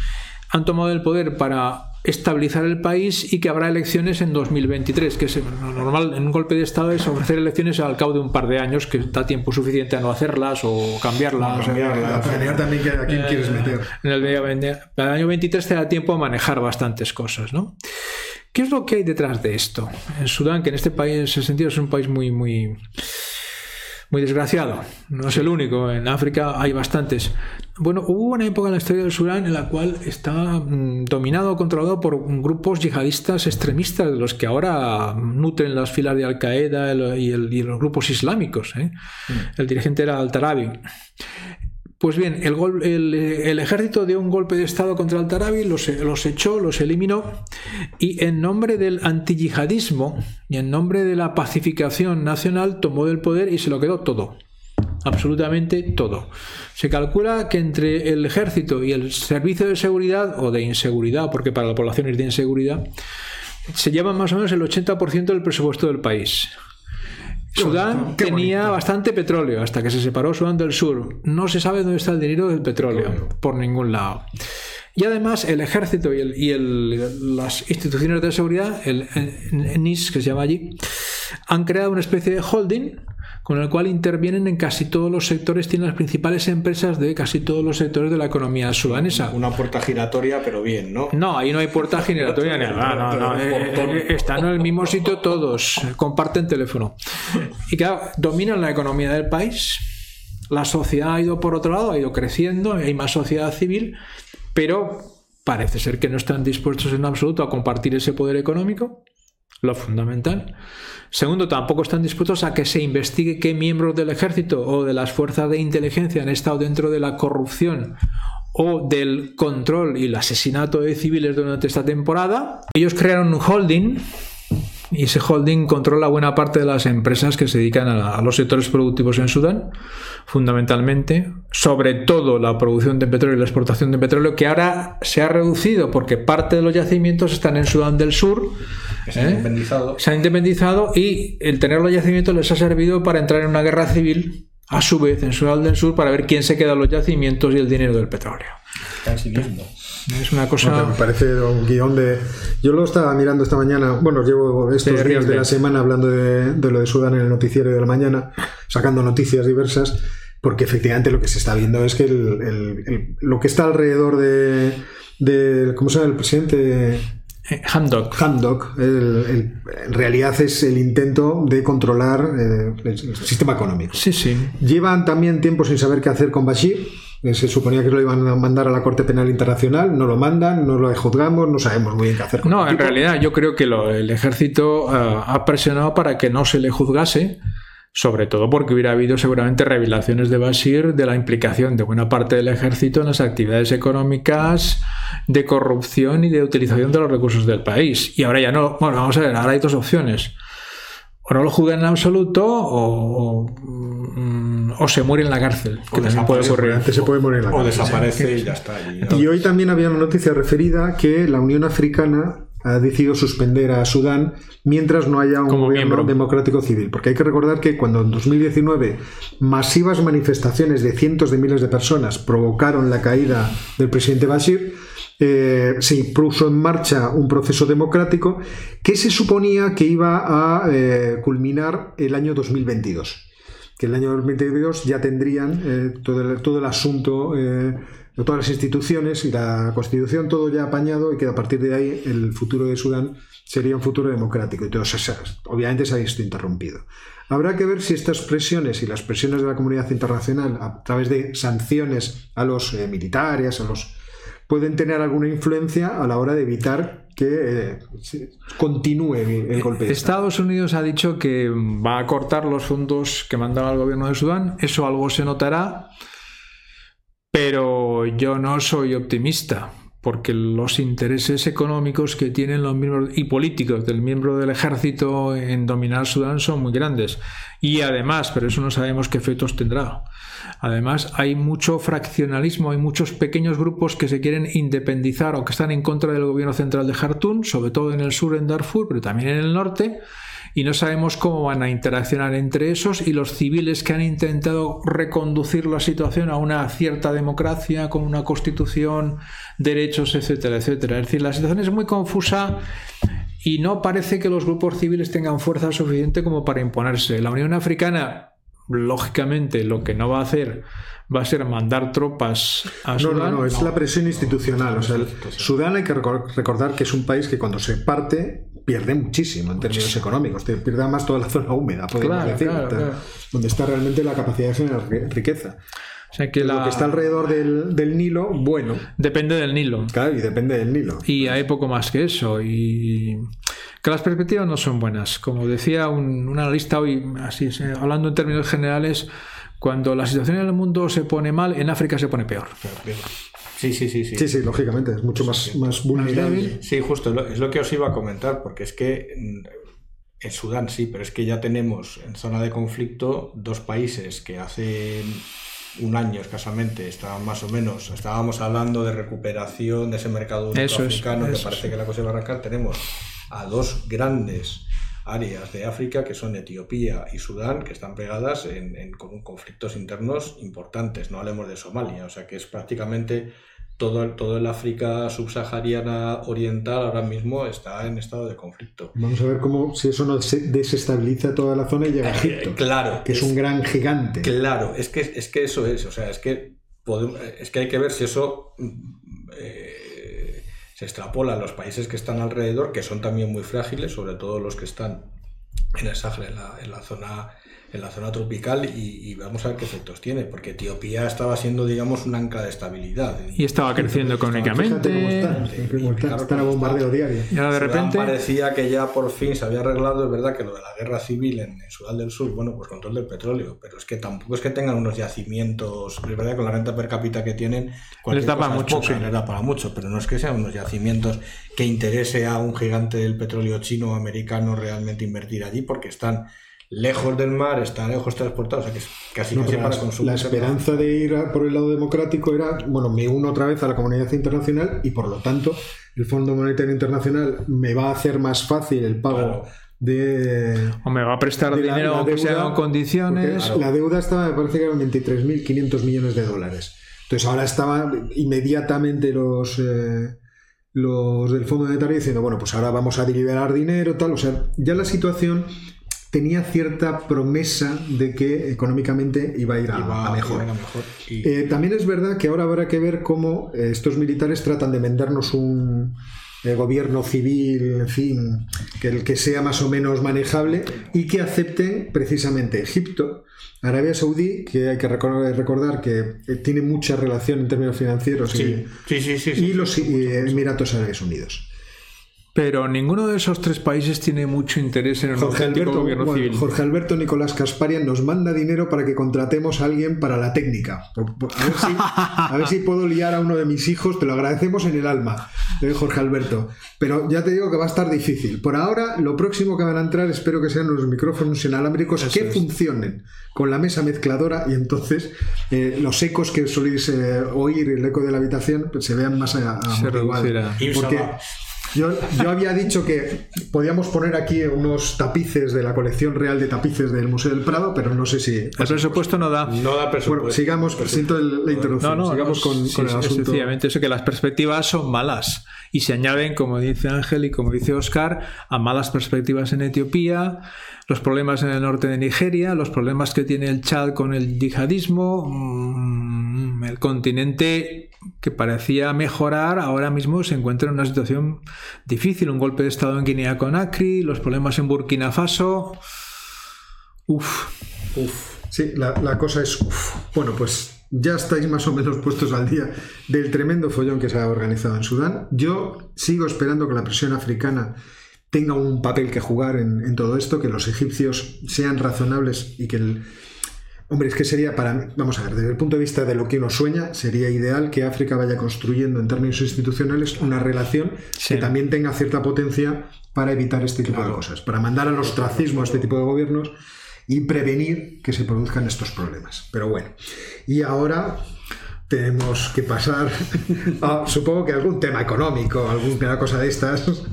han tomado el poder para estabilizar el país y que habrá elecciones en 2023, que es lo normal en un golpe de Estado es ofrecer elecciones al cabo de un par de años, que da tiempo suficiente a no hacerlas o cambiarlas. O también a quién quieres meter. En el, el año 23 te da tiempo a manejar bastantes cosas, ¿no? ¿Qué es lo que hay detrás de esto? En Sudán, que en este país, en ese sentido, es un país muy, muy, muy desgraciado. No es el único. En África hay bastantes. Bueno, hubo una época en la historia del Sudán en la cual estaba mm, dominado o controlado por grupos yihadistas extremistas, de los que ahora nutren las filas de Al Qaeda y, los grupos islámicos. ¿eh? Mm. El dirigente era Al-Tarabi. Pues bien, el, ejército dio un golpe de Estado contra el Tarabi, los, los echó, los eliminó, y en nombre del antiyihadismo y en nombre de la pacificación nacional tomó del poder y se lo quedó todo. Absolutamente todo. Se calcula que entre el ejército y el servicio de seguridad, o de inseguridad, porque para la población es de inseguridad, se lleva más o menos el 80% del presupuesto del país. Sudán tenía bastante petróleo hasta que se separó Sudán del Sur. No se sabe dónde está el dinero del petróleo, por ningún lado. Y además el ejército y, las instituciones de seguridad, el, el NIS que se llama allí, han creado una especie de holding con el cual intervienen en casi todos los sectores, tienen las principales empresas de casi todos los sectores de la economía sudanesa. Una puerta giratoria, pero bien, ¿no? No, ahí no hay puerta giratoria ni nada. No, no, eh, eh, están en el mismo sitio todos, comparten teléfono. Y claro, dominan la economía del país. La sociedad ha ido por otro lado, ha ido creciendo, hay más sociedad civil, pero parece ser que no están dispuestos en absoluto a compartir ese poder económico, lo fundamental. Segundo, tampoco están dispuestos a que se investigue qué miembros del ejército o de las fuerzas de inteligencia han estado dentro de la corrupción o del control y el asesinato de civiles durante esta temporada. Ellos crearon un holding ese holding controla buena parte de las empresas que se dedican a, los sectores productivos en Sudán, fundamentalmente, sobre todo la producción de petróleo y la exportación de petróleo, que ahora se ha reducido porque parte de los yacimientos están en Sudán del Sur se han, ¿Eh? independizado. se han independizado y el tener los yacimientos les ha servido para entrar en una guerra civil, a su vez, en Sudán del Sur, para ver quién se queda los yacimientos y el dinero del petróleo. Es una cosa. me parece un guion de. Yo lo estaba mirando esta mañana. Bueno, llevo estos días de la semana hablando de, lo de Sudán en el noticiero de la mañana, sacando noticias diversas, porque efectivamente lo que se está viendo es que lo que está alrededor de, de. ¿Cómo se llama el presidente? Eh, Hamdok. Hamdok, en realidad es el intento de controlar eh, el, sistema económico. Sí, sí. Llevan también tiempo sin saber qué hacer con Bashir. Eh, se suponía que lo iban a mandar a la Corte Penal Internacional, no lo mandan, no lo juzgamos, no sabemos muy bien qué hacer con No, en realidad yo creo que el ejército ha presionado para que no se le juzgase sobre todo porque hubiera habido seguramente revelaciones de Bashir de la implicación de buena parte del ejército en las actividades económicas de corrupción y de utilización de los recursos del país. Y ahora ya no, bueno, vamos a ver, ahora hay dos opciones. O no lo juzgan en absoluto o, o, se muere en la cárcel, que también puede ocurrir. se puede morir en la cárcel. O desaparece y ya está. Y hoy también había una noticia referida que la Unión Africana ha decidido suspender a Sudán mientras no haya un gobierno democrático civil. Porque hay que recordar que cuando en 2019 masivas manifestaciones de cientos de miles de personas provocaron la caída del presidente Bashir, eh, se puso en marcha un proceso democrático que se suponía que iba a eh, culminar el año 2022. Que el año 2022 ya tendrían eh, todo, el, todo, el, asunto de todas las instituciones y la Constitución, todo ya apañado y que a partir de ahí el futuro de Sudán sería un futuro democrático y obviamente se ha visto interrumpido. Habrá que ver si estas presiones y las presiones de la comunidad internacional a través de sanciones a los eh, militares, a los pueden tener alguna influencia a la hora de evitar que eh, continúe el golpe. Estados Unidos ha dicho que va a cortar los fondos que mandaba el gobierno de Sudán. Eso algo se notará pero yo no soy optimista, porque los intereses económicos que tienen los miembros y políticos del miembro del ejército en dominar Sudán son muy grandes. Y además, pero eso no sabemos qué efectos tendrá. Además, hay mucho fraccionalismo, hay muchos pequeños grupos que se quieren independizar o que están en contra del gobierno central de Jartún, sobre todo en el sur, en Darfur, pero también en el norte y no sabemos cómo van a interaccionar entre esos y los civiles que han intentado reconducir la situación a una cierta democracia con una constitución, derechos, etcétera, etcétera. Es decir, la situación es muy confusa y no parece que los grupos civiles tengan fuerza suficiente como para imponerse. La Unión Africana, lógicamente, lo que no va a hacer va a ser mandar tropas a Sudán. No, no, no, es la presión institucional. O sea, Sudán hay que recordar que es un país que cuando se parte pierde muchísimo en términos económicos. pierde más toda la zona húmeda, podemos decir, donde está realmente la capacidad de generar riqueza. O sea que Lo que está alrededor del, del, Nilo, bueno. Depende del Nilo. Claro, y depende del Nilo. Y hay poco más que eso. Y que las perspectivas no son buenas. Como decía un, un analista hoy, así hablando en términos generales, cuando la situación en el mundo se pone mal, en África se pone peor. Sí, sí, sí, sí. Sí, sí, lógicamente, es mucho más, más vulnerable. Sí, justo, es lo que os iba a comentar, porque es que mm, en Sudán sí, pero es que ya tenemos en zona de conflicto dos países que hace un año escasamente estaban más o menos, estábamos hablando de recuperación de ese mercado africano que parece que la cosa va a arrancar. Tenemos a dos grandes áreas de África que son Etiopía y Sudán, que están pegadas en, con conflictos internos importantes. No hablemos de Somalia, o sea que es prácticamente todo, todo el África subsahariana oriental ahora mismo está en estado de conflicto. Vamos a ver cómo si eso no desestabiliza toda la zona y llega a eh, Egipto. claro. Que es, un gran gigante. Claro, es que, es que eso es, o sea, es que, es que hay que ver si eso... Eh, extrapola a los países que están alrededor, que son también muy frágiles, sobre todo los que están en el Sahel, en la zona en la zona tropical y, vamos a ver qué efectos tiene, porque Etiopía estaba siendo, digamos, un ancla de estabilidad. Y estaba creciendo económicamente. Está, bombardeo diario. Y ahora de repente. parecía que ya por fin se había arreglado, es verdad que lo de la guerra civil en, Sudán del Sur, bueno, pues control del petróleo, pero es que tampoco es que tengan unos yacimientos, es verdad que con la renta per cápita que tienen, les da para mucho, les da para mucho, pero no es que sean unos yacimientos que interese a un gigante del petróleo chino o americano realmente invertir allí, porque están lejos del mar, está lejos transportado, o sea que es casi, casi para consumo. La esperanza de ir por el lado democrático era, bueno, me uno otra vez a la comunidad internacional y por lo tanto el Fondo Monetario Internacional me va a hacer más fácil el pago. De, o me va a prestar dinero aunque sea en condiciones. La deuda estaba, me parece que eran 23.500 millones de dólares. Entonces ahora estaba inmediatamente los, eh, los del Fondo Monetario diciendo, bueno, pues ahora vamos a deliberar dinero, tal. O sea, ya la situación tenía cierta promesa de que económicamente iba a ir a, mejor. Eh, también es verdad que ahora habrá que ver cómo eh, estos militares tratan de vendernos un eh, gobierno civil, en fin, que el que sea más o menos manejable y que acepten precisamente Egipto, Arabia Saudí, que hay que recordar que tiene mucha relación en términos financieros, y, y los Emiratos Árabes Unidos. Pero ninguno de esos tres países tiene mucho interés en el Jorge Alberto, gobierno civil. Jorge Alberto Nicolás Casparian nos manda dinero para que contratemos a alguien para la técnica. A ver si, puedo liar a uno de mis hijos, te lo agradecemos en el alma, eh, Jorge Alberto. Pero ya te digo que va a estar difícil. Por ahora, lo próximo que van a entrar espero que sean los micrófonos inalámbricos que funcionen con la mesa mezcladora y entonces eh, los ecos que soléis eh, oír, el eco de la habitación, pues, se vean más a, a se Porque yo, había dicho que podíamos poner aquí unos tapices de la colección real de tapices del Museo del Prado, pero no sé si. El presupuesto no da. No da presupuesto. sigamos, siento la introducción. sigamos con, el asunto. Sencillamente eso que las perspectivas son malas y se añaden, como dice Ángel y como dice Oscar, a malas perspectivas en Etiopía, los problemas en el norte de Nigeria, los problemas que tiene el Chad con el yihadismo, mm, el continente que parecía mejorar, ahora mismo se encuentra en una situación difícil. Un golpe de Estado en Guinea Conakry, los problemas en Burkina Faso. Uf. Uf. Sí, la, cosa es. Uf. Bueno, pues ya estáis más o menos puestos al día del tremendo follón que se ha organizado en Sudán. Yo sigo esperando que la presión africana tenga un papel que jugar en, en todo esto, que los egipcios sean razonables y que el Hombre, es que sería para mí, vamos a ver, desde el punto de vista de lo que uno sueña, sería ideal que África vaya construyendo en términos institucionales una relación que también tenga cierta potencia para evitar este tipo de cosas, para mandar al ostracismo a este tipo de gobiernos y prevenir que se produzcan estos problemas. Pero bueno, y ahora tenemos que pasar a, supongo que algún tema económico, alguna cosa de estas,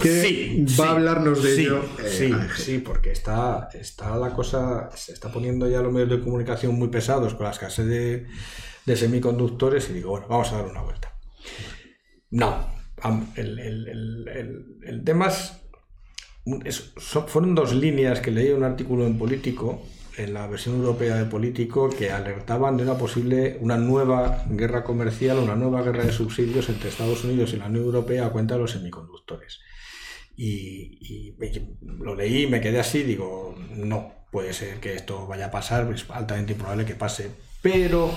que va a hablarnos de ello. Eh, sí, sí, porque está, está la cosa, se está poniendo ya los medios de comunicación muy pesados con la escasez de, de semiconductores y digo, bueno, vamos a dar una vuelta. No, el, el, el, tema es, fueron dos líneas que leí un artículo en Político en la versión europea de Político que alertaban de una posible, una nueva guerra comercial, una nueva guerra de subsidios entre Estados Unidos y la Unión Europea a cuenta de los semiconductores. Y, lo leí, me quedé así, digo, no, puede ser que esto vaya a pasar, es altamente improbable que pase, pero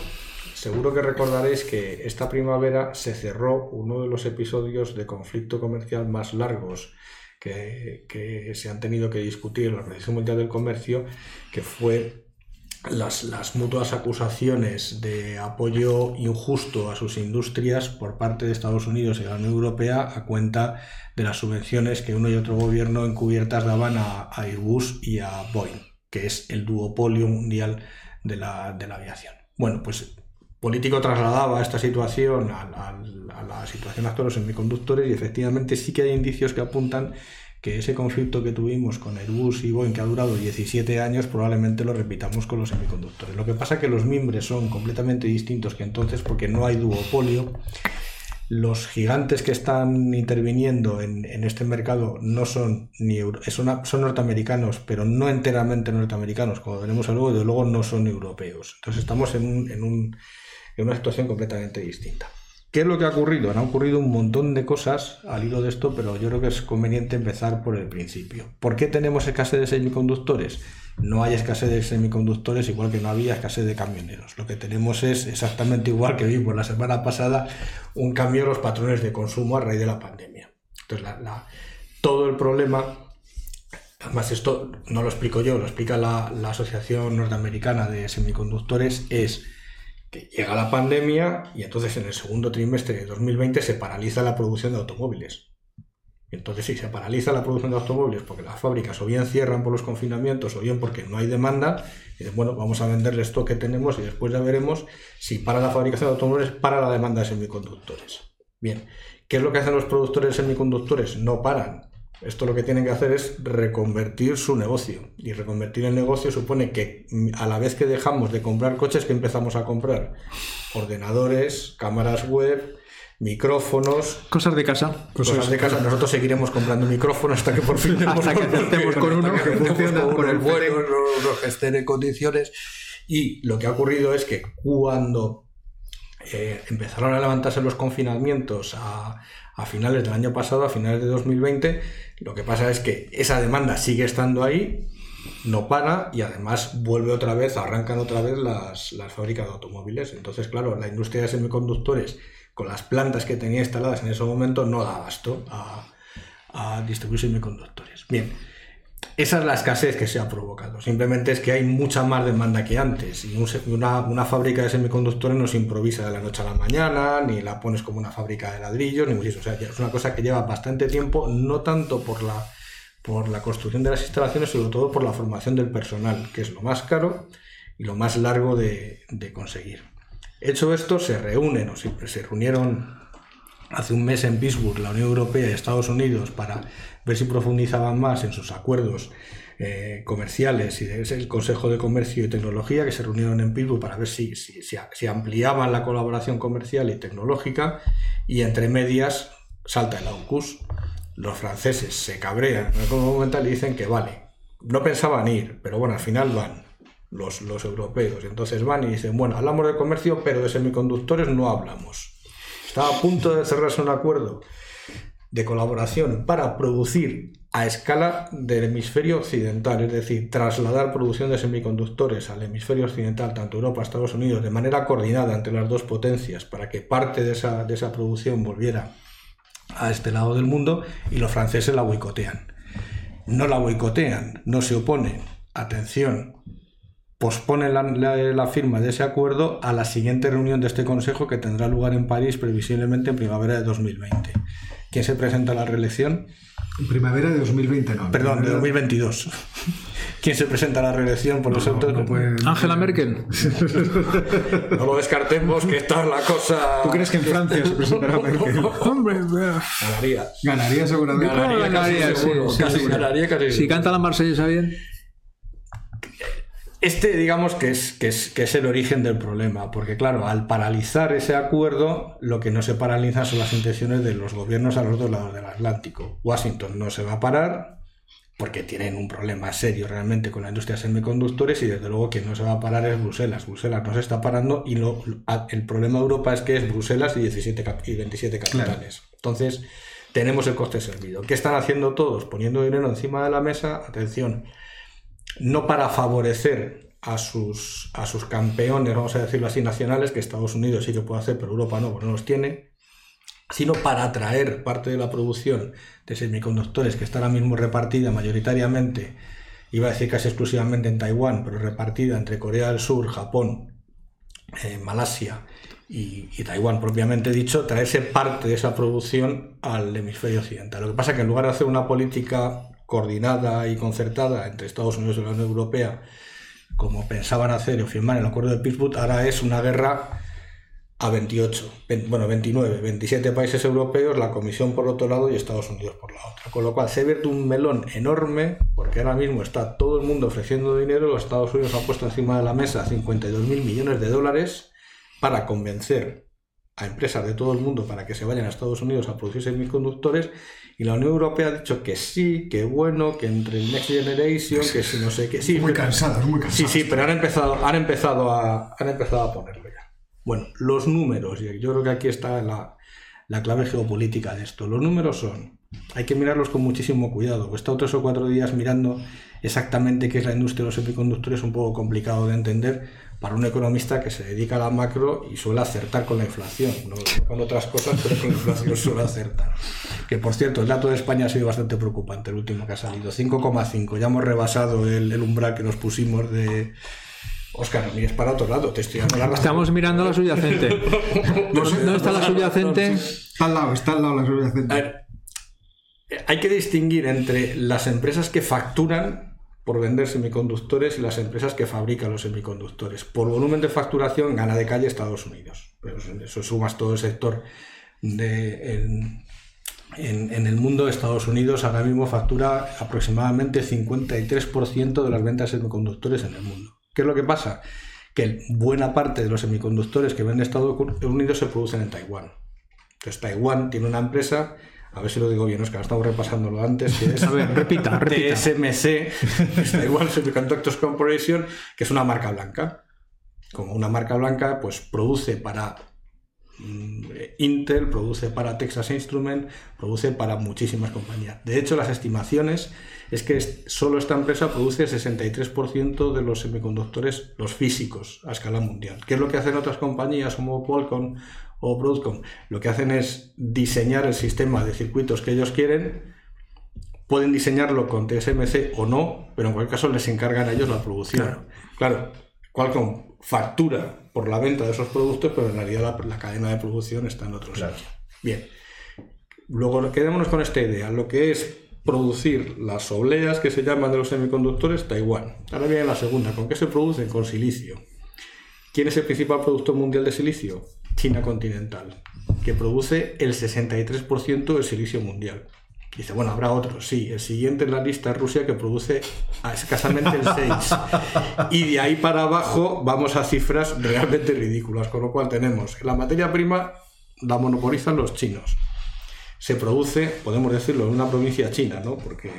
seguro que recordaréis que esta primavera se cerró uno de los episodios de conflicto comercial más largos que, se han tenido que discutir en la Organización Mundial del Comercio, que fue las, mutuas acusaciones de apoyo injusto a sus industrias por parte de Estados Unidos y la Unión Europea a cuenta de las subvenciones que uno y otro gobierno encubiertas daban a, Airbus y a Boeing, que es el duopolio mundial de la, de la aviación. Bueno, pues Político trasladaba esta situación a, la situación actual de los semiconductores y efectivamente sí que hay indicios que apuntan que ese conflicto que tuvimos con Airbus y Boeing, que ha durado 17 años, probablemente lo repitamos con los semiconductores. Lo que pasa es que los mimbres son completamente distintos que entonces porque no hay duopolio. Los gigantes que están interviniendo en, este mercado no son ni son, son norteamericanos, pero no enteramente norteamericanos, como veremos luego, de luego no son europeos. Entonces estamos en en un en una situación completamente distinta. ¿Qué es lo que ha ocurrido? Han ocurrido un montón de cosas al hilo de esto, pero yo creo que es conveniente empezar por el principio. ¿Por qué tenemos escasez de semiconductores? No hay escasez de semiconductores igual que no había escasez de camioneros. Lo que tenemos es exactamente igual que vimos la semana pasada, un cambio en los patrones de consumo a raíz de la pandemia. Entonces, todo el problema, además esto no lo explico yo, lo explica la, la Asociación Norteamericana de Semiconductores, es que llega la pandemia y entonces en el segundo trimestre de 2020 se paraliza la producción de automóviles. Entonces, si se paraliza la producción de automóviles porque las fábricas o bien cierran por los confinamientos o bien porque no hay demanda, dicen, bueno, vamos a venderle esto que tenemos y después ya veremos si para la fabricación de automóviles, para la demanda de semiconductores. Bien, ¿qué es lo que hacen los productores de semiconductores? No paran. Esto lo que tienen que hacer es reconvertir su negocio. Y reconvertir el negocio supone que mm, a la vez que dejamos de comprar coches, que empezamos a comprar? Ordenadores, cámaras web, micrófonos. Cosas de casa. Cosas, de casa. Nosotros seguiremos comprando micrófonos hasta que por fin hasta que con uno que funcione con el bueno, que estén en condiciones. Y lo que ha ocurrido es que cuando eh, empezaron a levantarse los confinamientos a, a finales del año pasado, a finales de 2020, lo que pasa es que esa demanda sigue estando ahí, no para y además vuelve otra vez, arrancan otra vez las, fábricas de automóviles. Entonces, claro, la industria de semiconductores, con las plantas que tenía instaladas en ese momento, no da abasto a, a distribuir semiconductores. Bien, esa es la escasez que se ha provocado. Simplemente es que hay mucha más demanda que antes. Y una, fábrica de semiconductores no se improvisa de la noche a la mañana, ni la pones como una fábrica de ladrillos, ni muchísimo. O sea, es una cosa que lleva bastante tiempo, no tanto por la, por la construcción de las instalaciones, sino todo por la formación del personal, que es lo más caro y lo más largo de, de conseguir. Hecho esto, se reúnen, o siempre se reunieron hace un mes en Pittsburgh la Unión Europea y Estados Unidos para ver si profundizaban más en sus acuerdos eh, comerciales y es el Consejo de Comercio y Tecnología que se reunieron en Pittsburgh para ver si, si, ampliaban la colaboración comercial y tecnológica y entre medias salta el AUKUS. Los franceses se cabrean en algún momento y dicen que vale. No pensaban ir, pero bueno, al final van los, los europeos. Entonces van y dicen, bueno, hablamos de comercio, pero de semiconductores no hablamos. Estaba a punto de cerrarse un acuerdo de colaboración para producir a escala del hemisferio occidental, es decir, trasladar producción de semiconductores al hemisferio occidental, tanto Europa, Estados Unidos, de manera coordinada entre las dos potencias, para que parte de esa, de esa producción volviera a este lado del mundo, y los franceses la boicotean. No la boicotean, no se oponen. Atención, posponen la, firma de ese acuerdo a la siguiente reunión de este Consejo que tendrá lugar en París previsiblemente en primavera de 2020. ¿Quién se presenta a la reelección? En primavera de 2020, no. Perdón, de 2022. quién se presenta a la reelección por los no puede- Angela Merkel. No lo descartemos, que esta es la cosa. ¿Tú crees que en Francia se presentará Merkel? Hombre, Ganaría. Ganaría seguramente. Ganaría, Ganaría casi ganaría, sí, seguro. sí, casi sí. ganaría casi si canta la marsellesa bien. Este, digamos, que es, que, es, que es el origen del problema, porque claro, al paralizar ese acuerdo, lo que no se paraliza son las intenciones de los gobiernos a los dos lados del Atlántico. Washington no se va a parar, porque tienen un problema serio realmente con la industria de semiconductores y desde luego quien no se va a parar es Bruselas. Bruselas no se está parando y lo- el problema de Europa es que es Bruselas y, 17 cap- y 27 capitales. Entonces, tenemos el coste servido. ¿Qué están haciendo todos? Poniendo dinero encima de la mesa, atención, no para favorecer a sus, a sus campeones, vamos a decirlo así, nacionales, que Estados Unidos sí que puede hacer, pero Europa no, porque no los tiene, sino para atraer parte de la producción de semiconductores que está ahora mismo repartida mayoritariamente, iba a decir casi exclusivamente en Taiwán, pero repartida entre Corea del Sur, Japón, eh, Malasia y, y Taiwán propiamente dicho, traerse parte de esa producción al hemisferio occidental. Lo que pasa es que en lugar de hacer una política coordinada y concertada entre Estados Unidos y la Unión Europea, como pensaban hacer o firmar el acuerdo de Pittsburgh, ahora es una guerra a 28, ven- bueno, 29, 27 países europeos, la Comisión por otro lado y Estados Unidos por la otra. Con lo cual se ha abierto un melón enorme, porque ahora mismo está todo el mundo ofreciendo dinero, los Estados Unidos han puesto encima de la mesa 52 mil millones de dólares para convencer a empresas de todo el mundo para que se vayan a Estados Unidos a producir semiconductores y la Unión Europea ha dicho que sí, que bueno, que entre el Next Generation, que si no sé qué, sí, Muy cansados, muy Sí, cansados. sí, pero han empezado, han empezado a, han empezado a ponerlo ya. Bueno, los números, y yo creo que aquí está la, la clave geopolítica de esto. Los números son, hay que mirarlos con muchísimo cuidado. He estado tres o cuatro días mirando exactamente qué es la industria de los semiconductores, un poco complicado de entender para un economista que se dedica a la macro y suele acertar con la inflación, no con otras cosas, pero con la inflación suele acertar. Que por cierto, el dato de España ha sido bastante preocupante, el último que ha salido, 5,5. Ya hemos rebasado el, el umbral que nos pusimos de... Oscar, no mires para otro lado, te estoy dando la razón. Estamos mirando la subyacente. ¿Dónde está la subyacente? Está al lado, está al lado la A subyacente. ver, eh, hay que distinguir entre las empresas que facturan por vender semiconductores y las empresas que fabrican los semiconductores. Por volumen de facturación gana de calle Estados Unidos. Pero eso sumas todo el sector en, en- el mundo Estados Unidos ahora mismo factura aproximadamente 53% de las ventas de semiconductores en el mundo. ¿Qué es lo que pasa? Que buena parte de los semiconductores que vende Estados Unidos se producen en Taiwán. Entonces Taiwán tiene una empresa, a ver si lo digo bien, Oscar, estamos repasándolo antes, que es A ver, repita, repita. TSMC, Taiwan Semiconductors Corporation, que es una marca blanca. Como una marca blanca, pues produce para mm, Intel, produce para Texas Instrument, produce para muchísimas compañías. De hecho, las estimaciones es que solo esta empresa produce 63% de los semiconductores, los físicos, a escala mundial. ¿Qué es lo que hacen otras compañías como Qualcomm o Broadcom? Lo que hacen es diseñar el sistema de circuitos que ellos quieren, pueden diseñarlo con TSMC o no, pero en cualquier caso les encargan a ellos la producción. Claro, Qualcomm factura por la venta de esos productos, pero en realidad la, la cadena de producción está en otro sitio. Bien. Luego quedémonos con esta idea. Lo que es producir las obleas que se llaman de los semiconductores, Taiwán. Ahora viene la segunda. ¿Con qué se producen? Con silicio. ¿Quién es el principal productor mundial de silicio? China continental, que produce el 63% del silicio mundial. Dice, bueno, habrá otros, sí. El siguiente en la lista es Rusia, que produce escasamente el 6. Y de ahí para abajo vamos a cifras realmente ridículas. Con lo cual tenemos la materia prima la monopolizan los chinos. Se produce, podemos decirlo, en una provincia china, ¿no? Porque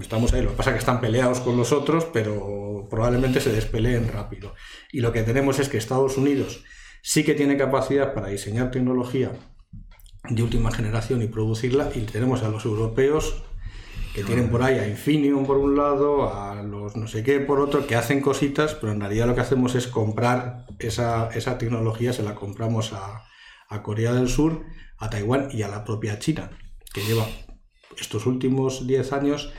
estamos ahí. Lo que pasa es que están peleados con los otros, pero probablemente se despeleen rápido. Y lo que tenemos es que Estados Unidos sí que tiene capacidad para diseñar tecnología de última generación y producirla, y tenemos a los europeos que tienen por ahí a Infineon por un lado, a los no sé qué por otro, que hacen cositas, pero en realidad lo que hacemos es comprar esa, esa tecnología, se la compramos a, a Corea del Sur, a Taiwán y a la propia China, que lleva estos últimos 10 años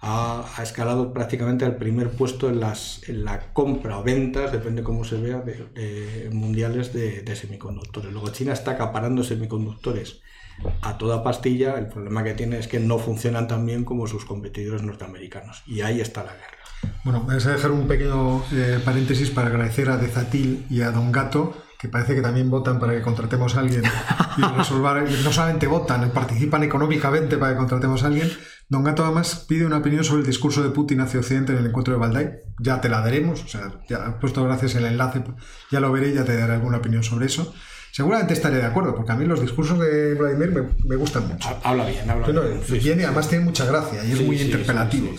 ha, ha escalado prácticamente al primer puesto en, las, en la compra o ventas, depende cómo se vea, de, de mundiales de, de semiconductores. Luego China está acaparando semiconductores a toda pastilla, el problema que tiene es que no funcionan tan bien como sus competidores norteamericanos. Y ahí está la guerra. Bueno, voy a dejar un pequeño eh, paréntesis para agradecer a Dezatil y a Don Gato, que parece que también votan para que contratemos a alguien y resolver, no solamente votan, participan económicamente para que contratemos a alguien. Don Gato además pide una opinión sobre el discurso de Putin hacia Occidente en el encuentro de Valdai. Ya te la daremos, o sea, ya he puesto gracias el enlace, ya lo veré ya te daré alguna opinión sobre eso. Seguramente estaré de acuerdo, porque a mí los discursos de Vladimir me, me gustan mucho. Habla bien, habla bien. Sí, además tiene mucha gracia y es muy interpelativo.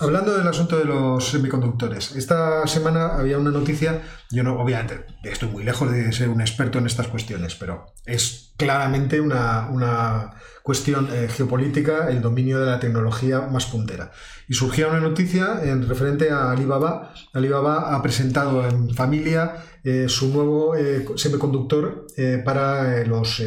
Hablando del asunto de los semiconductores, esta semana había una noticia, yo no, obviamente, estoy muy lejos de ser un experto en estas cuestiones, pero es claramente una, una cuestión eh, geopolítica, el dominio de la tecnología más puntera. Y surgía una noticia en referente a Alibaba. Alibaba ha presentado en familia eh, su nuevo eh, semiconductor eh, para los,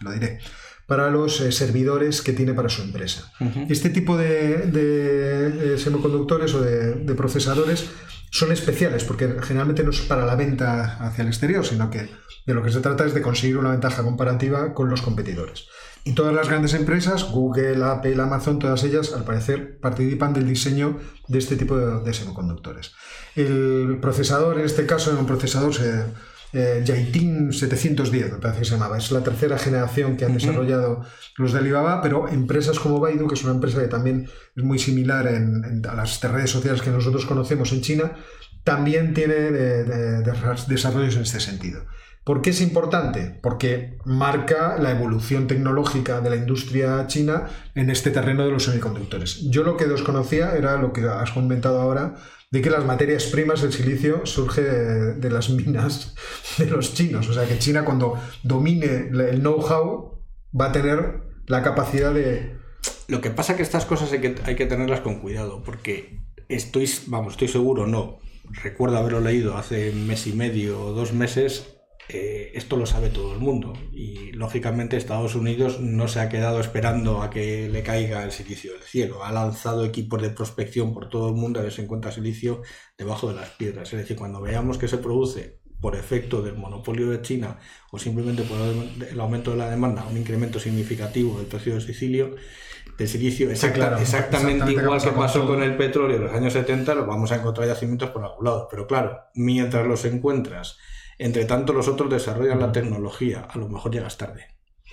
lo diré, para los servidores que tiene para su empresa. Este tipo de, semiconductores o de, procesadores son especiales porque generalmente no es para la venta hacia el exterior, sino que de lo que se trata es de conseguir una ventaja comparativa con los competidores. Y todas las grandes empresas, Google, Apple, Amazon, todas ellas, al parecer, participan del diseño de este tipo de, semiconductores. El procesador, en este caso, es un procesador eh, 710, me parece que se llamaba. Es la tercera generación que han desarrollado los de Alibaba, pero empresas como Baidu, que es una empresa que también es muy similar a las redes sociales que nosotros conocemos en China, también tiene desarrollos en este sentido. ¿Por qué es importante? Porque marca la evolución tecnológica de la industria china en este terreno de los semiconductores. Yo lo que desconocía era lo que has comentado ahora, de que las materias primas del silicio surge de, las minas de los chinos. O sea que China cuando domine el know-how va a tener la capacidad de... Lo que pasa que estas cosas hay que, hay que tenerlas con cuidado, porque estoy, vamos, estoy seguro, no, recuerdo haberlo leído hace mes y medio o dos meses, eh, esto lo sabe todo el mundo y lógicamente Estados Unidos no se ha quedado esperando a que le caiga el silicio del cielo. Ha lanzado equipos de prospección por todo el mundo a ver si encuentra silicio debajo de las piedras. Es decir, cuando veamos que se produce por efecto del monopolio de China o simplemente por el aumento de la demanda, un incremento significativo del precio del silicio, del silicio exactamente, igual que pasó con el petróleo en los años 70, lo vamos a encontrar yacimientos por algún lado. Pero claro, mientras los encuentras entre tanto, los otros desarrollan la tecnología. A lo mejor llegas tarde.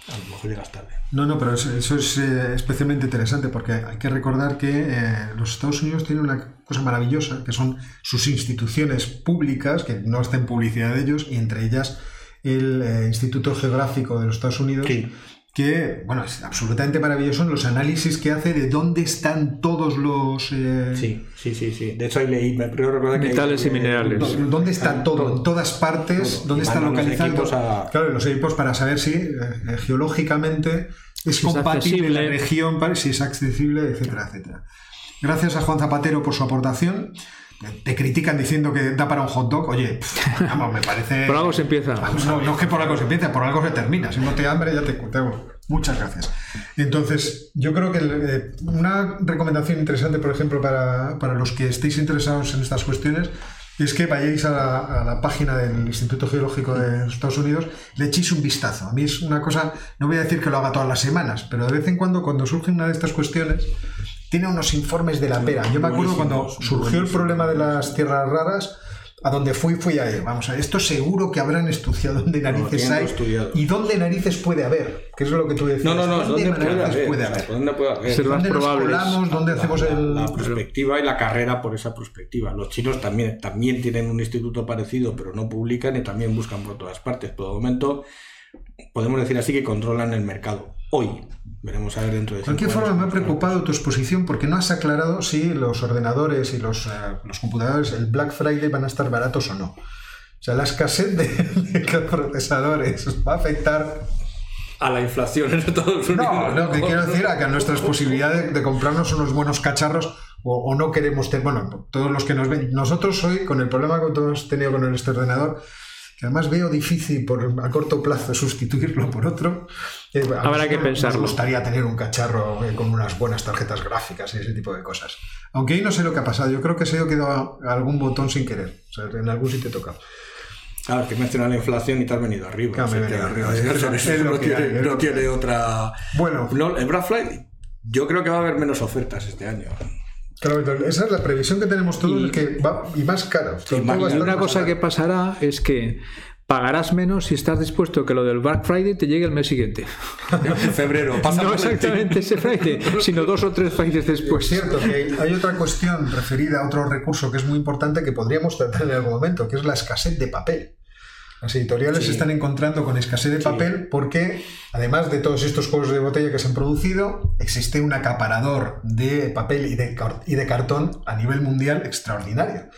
A lo mejor llegas tarde. No, no, pero eso, es eh, especialmente interesante porque hay que recordar que eh, los Estados Unidos tienen una cosa maravillosa, que son sus instituciones públicas, que no está en publicidad de ellos, y entre ellas el eh, Instituto Geográfico de los Estados Unidos, que, bueno, es absolutamente maravilloso los análisis que hace de dónde están todos los... Eh, sí, sí, sí, sí. De hecho, ahí leí, me recordar que... Metales y minerales. ¿Dónde está todo? En todas partes, ¿dónde está localizado? Claro, los equipos para saber si eh, eh, geológicamente es compatible la región, si es accesible, etcétera, etcétera. Gracias a Juan Zapatero por su aportación te critican diciendo que da para un hot dog, oye, vamos, me parece... por algo se empieza. No, no, es que por algo se empiece, por algo se termina. Si no te hambre, ya te cuento. Muchas gracias. Entonces, yo creo que eh, una recomendación interesante, por ejemplo, para, para, los que estéis interesados en estas cuestiones, es que vayáis a la, a la, página del Instituto Geológico de Estados Unidos, le echéis un vistazo. A mí es una cosa, no voy a decir que lo haga todas las semanas, pero de vez en cuando, cuando surge una de estas cuestiones, tiene unos informes de la pera. Yo me acuerdo cuando surgió el problema de las tierras raras, a donde fui, fui a ir. Vamos a ver, esto seguro que habrán estudiado dónde narices hay y dónde narices puede haber. Que es lo que tú decías. No, no, no, ¿dónde, puede haber? puede haber? ¿Dónde puede haber? ¿Dónde nos colamos? ¿Dónde hacemos el...? La perspectiva y la carrera por esa perspectiva. Los chinos también, también tienen un instituto parecido, pero no publican y también buscan por todas partes. Por el momento, podemos decir así que controlan el mercado. Hoy, Veremos a ver dentro de De cualquier forma, me ha preocupado tu exposición porque no has aclarado si los ordenadores y los, eh, los, computadores, el Black Friday, van a estar baratos o no. O sea, la escasez de, procesadores va a afectar a la inflación en Estados Unidos. No, no, que quiero decir a que nuestras posibilidades de, comprarnos unos buenos cacharros o, no queremos tener, bueno, todos los que nos ven, nosotros hoy con el problema que todos hemos tenido con este ordenador, que además veo difícil por, a corto plazo sustituirlo por otro. Eh, Habrá que pensar. Me gustaría tener un cacharro eh, con unas buenas tarjetas gráficas y ese tipo de cosas. Aunque ahí no sé lo que ha pasado. Yo creo que se ha quedado algún botón sin querer. O sea, en algún sitio toca. Claro, que menciona la inflación y te has venido arriba. Claro, me he O sea, venido que- arriba, eso- es lo- eso es lo no que tiene, hay, es no lo que tiene hay. otra. Bueno. No, el Black Friday, yo creo que va a haber menos ofertas este año. Claro, esa es la previsión que tenemos todos, Y- es que va y más caro. Sobre más- todo va a Y una cosa que pasará es que pagarás menos si estás dispuesto a que lo del Black Friday te llegue el mes siguiente. En febrero, pasa no exactamente ese Friday, sino dos o tres Fridays Es después. cierto que hay otra cuestión referida a otro recurso que es muy importante que podríamos tratar en algún momento, que es la escasez de papel. Las editoriales Sí. se están encontrando con escasez de papel porque, además de todos estos juegos de botella que se han producido, existe un acaparador de papel y de, car- y de cartón a nivel mundial extraordinario,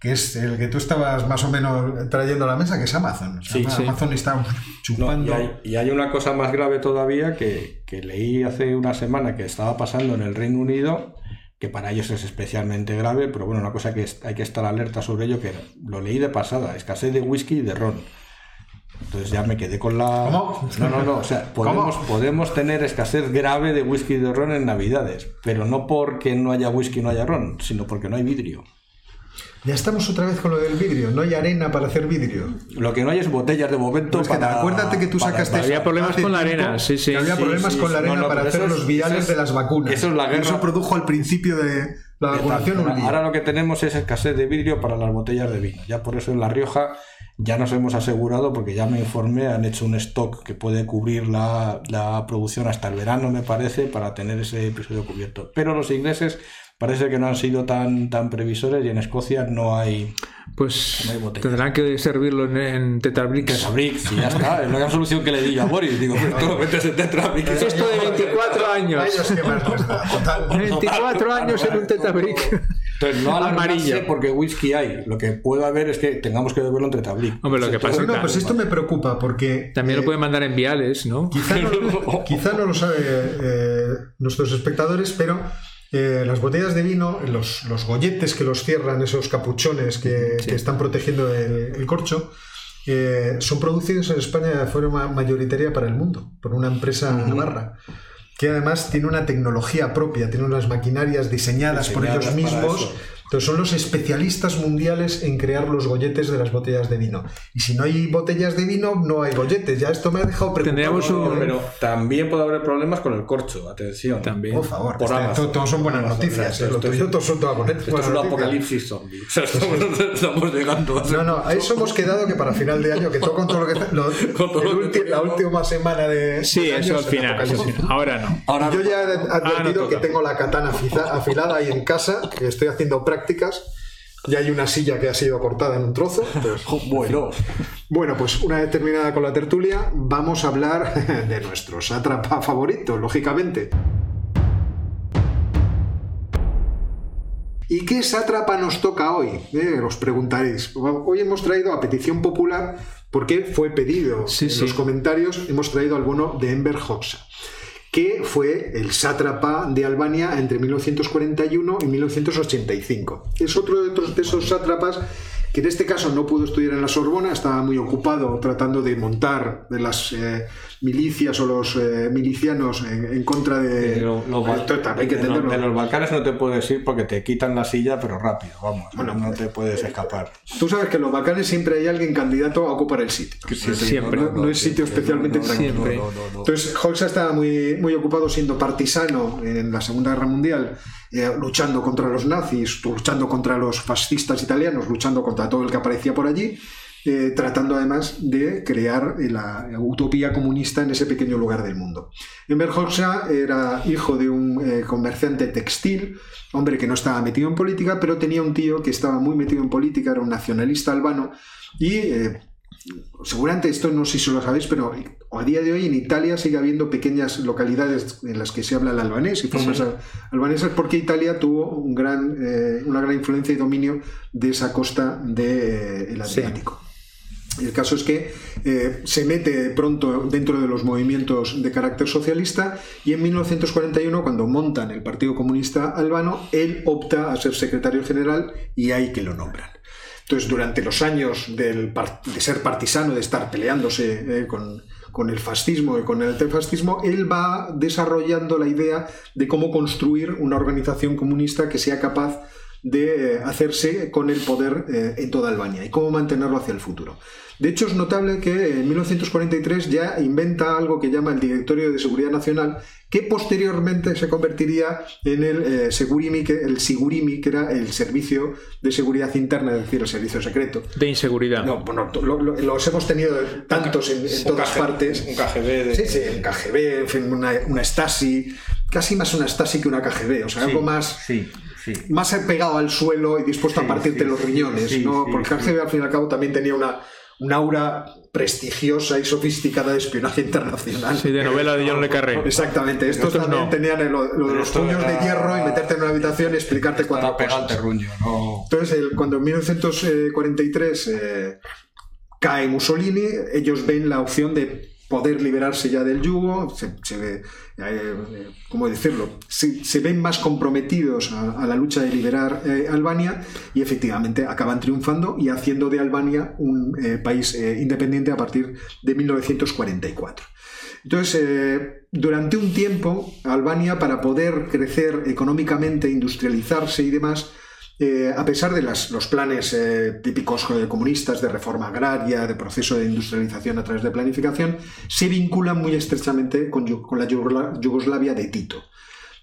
que es el que tú estabas más o menos trayendo a la mesa, que es Amazon. O sea, Sí, sí. Amazon está No, chupando... y, hay, y hay una cosa más grave todavía que, que leí hace una semana que estaba pasando en el Reino Unido, que para ellos es especialmente grave, pero bueno, una cosa que hay que estar alerta sobre ello, que lo leí de pasada, escasez de whisky y de ron. Entonces ya me quedé con la... ¿Cómo? No, no, no, o sea, podemos, podemos tener escasez grave de whisky y de ron en Navidades, pero no porque no haya whisky y no haya ron, sino porque no hay vidrio. Ya estamos otra vez con lo del vidrio, no hay arena para hacer vidrio. Lo que no hay es botellas de momento No, es que para... acuérdate que tú para- sacaste para- Había problemas con la arena, sí, sí. había Sí, problemas sí, con la arena No, no, para hacer los es- viales es- de las vacunas. eso es la Y guerra. Eso produjo al principio de la vacunación un lío. Ahora lo que tenemos es escasez de vidrio para las botellas de vino. Ya por eso en La Rioja ya nos hemos asegurado, porque ya me informé, han hecho un stock que puede cubrir la, la producción hasta el verano, me parece, para tener ese episodio cubierto. Pero los ingleses parece que no han sido tan, tan previsores y en Escocia no hay Pues No hay tendrán que servirlo en, en Tetrabricks. Tetrabricks y ya está. Es la gran solución que le di yo a Boris. Digo, pero tú lo metes en Tetrabricks. Esto de 24 años. Total. 24 años en un Tetrabrick. Entonces, no Amarillo. porque whisky hay. Lo que puede haber es que tengamos que beberlo en Tetrabric. Hombre, lo que pasa Bueno, Claro, pues esto me preocupa porque También eh, lo pueden mandar en viales, ¿no? quizá, no, quizá no lo saben eh, nuestros espectadores, pero eh, las botellas de vino, los, los golletes que los cierran, esos capuchones que, que están protegiendo el, el corcho, eh, son producidos en España de forma mayoritaria para el mundo, por una empresa navarra que además tiene una tecnología propia, tiene unas maquinarias diseñadas, por ellos mismos. Entonces son los especialistas mundiales en crear los golletes de las botellas de vino. Y si no hay botellas de vino, no hay golletes. Ya esto me ha dejado preocupado. Tendríamos un- Pero también puede haber problemas con el corcho. Atención. También. Por favor, Por este- todo, todo son buenas noticias. esto- eh, Lo tuyo todo son todas buenas Esto es un apocalipsis zombie. O sea, estamos, estamos llegando a No, no, a eso hemos quedado que para final de año, que todo con todo lo que... lo- Con todo lo que la última semana de... Sí, del eso al final, eso final. Ahora no. Ahora, Yo ya he advertido Ah, no que tengo la katana afilada ahí en casa, que estoy haciendo prácticas. Ya hay una silla que ha sido cortada en un trozo. bueno, Bueno, pues una vez terminada con la tertulia, vamos a hablar de nuestro sátrapa favorito, lógicamente. ¿Y qué sátrapa nos toca hoy? Eh, os preguntaréis. Hoy hemos traído a petición popular, porque fue pedido Sí, en sí. los comentarios, hemos traído al bueno de Enver Hoxha, que fue el sátrapa de Albania entre 1941 y 1985. Es otro de, esos sátrapas que en este caso no pudo estudiar en la Sorbona, estaba muy ocupado tratando de montar de las eh, milicias o los eh, milicianos en, en contra de... de, lo- lo- Esto también hay que de lo- de los Balcanes no te puedes ir porque te quitan la silla, pero rápido, vamos. no te puedes escapar. Tú sabes que en los Balcanes siempre hay alguien candidato a ocupar el sitio. Siempre. No, no es sitio especialmente no, tranquilo. Siempre. no, no, no. Entonces, Hoxha estaba muy, muy ocupado siendo partisano en la Segunda Guerra Mundial, eh, luchando contra los nazis, luchando contra los fascistas italianos, luchando contra todo el que aparecía por allí, eh, tratando además de crear eh, la utopía comunista en ese pequeño lugar del mundo. Enver Hoxha era hijo de un comerciante textil, hombre que no estaba metido en política, pero tenía un tío que estaba muy metido en política, era un nacionalista albano y seguramente esto no sé si lo sabéis, pero a día de hoy en Italia sigue habiendo pequeñas localidades en las que se habla el albanés y formas al- albanesas porque Italia tuvo un gran, eh, una gran influencia y dominio de esa costa del Atlántico. El caso es que eh, se mete pronto dentro de los movimientos de carácter socialista y en 1941, cuando montan el Partido Comunista Albano, él opta a ser secretario general y ahí que lo nombran. Entonces, durante los años del de ser partisano, de estar peleándose eh, con, con el fascismo y con el antifascismo, él va desarrollando la idea de cómo construir una organización comunista que sea capaz de eh, hacerse con el poder eh, en toda Albania y cómo mantenerlo hacia el futuro. De hecho, es notable que en 1943 ya inventa algo que llama el Directorio de Seguridad Nacional, que posteriormente se convertiría en el eh, Segurimi, que, el Sigurimi, que era el Servicio de Seguridad Interna, es decir, el Servicio Secreto. De inseguridad. No, bueno, lo- lo- los hemos tenido tantos en, todas KG partes. Un KGB de... Sí, sí, un KGB, en fin, una, una Stasi, casi más una Stasi que una KGB, o sea, algo más, Sí, sí. más pegado al suelo y dispuesto Sí, a partirte sí, los riñones, sí, ¿no? sí, Porque el sí. KGB al fin y al cabo también tenía una, un aura prestigiosa y sofisticada de espionaje internacional. Sí, de novela de John Le Carré. Exactamente, estos Estos también no. tenían lo, lo de los puños de hierro y meterte en una habitación y explicarte cuatro cosas. terruño, no... Entonces, el- cuando en 1943 eh, cae Mussolini, ellos ven la opción de poder liberarse ya del yugo, se, ve, eh, ¿cómo decirlo? Se, ven más comprometidos a, la lucha de liberar eh, Albania y efectivamente acaban triunfando y haciendo de Albania un eh, país independiente a partir de 1944. Entonces, durante un tiempo, Albania, para poder crecer económicamente, industrializarse y demás, eh, a pesar de los planes eh, típicos eh, comunistas de reforma agraria, de proceso de industrialización a través de planificación, se vinculan muy estrechamente con, la Yugosla- Yugoslavia de Tito.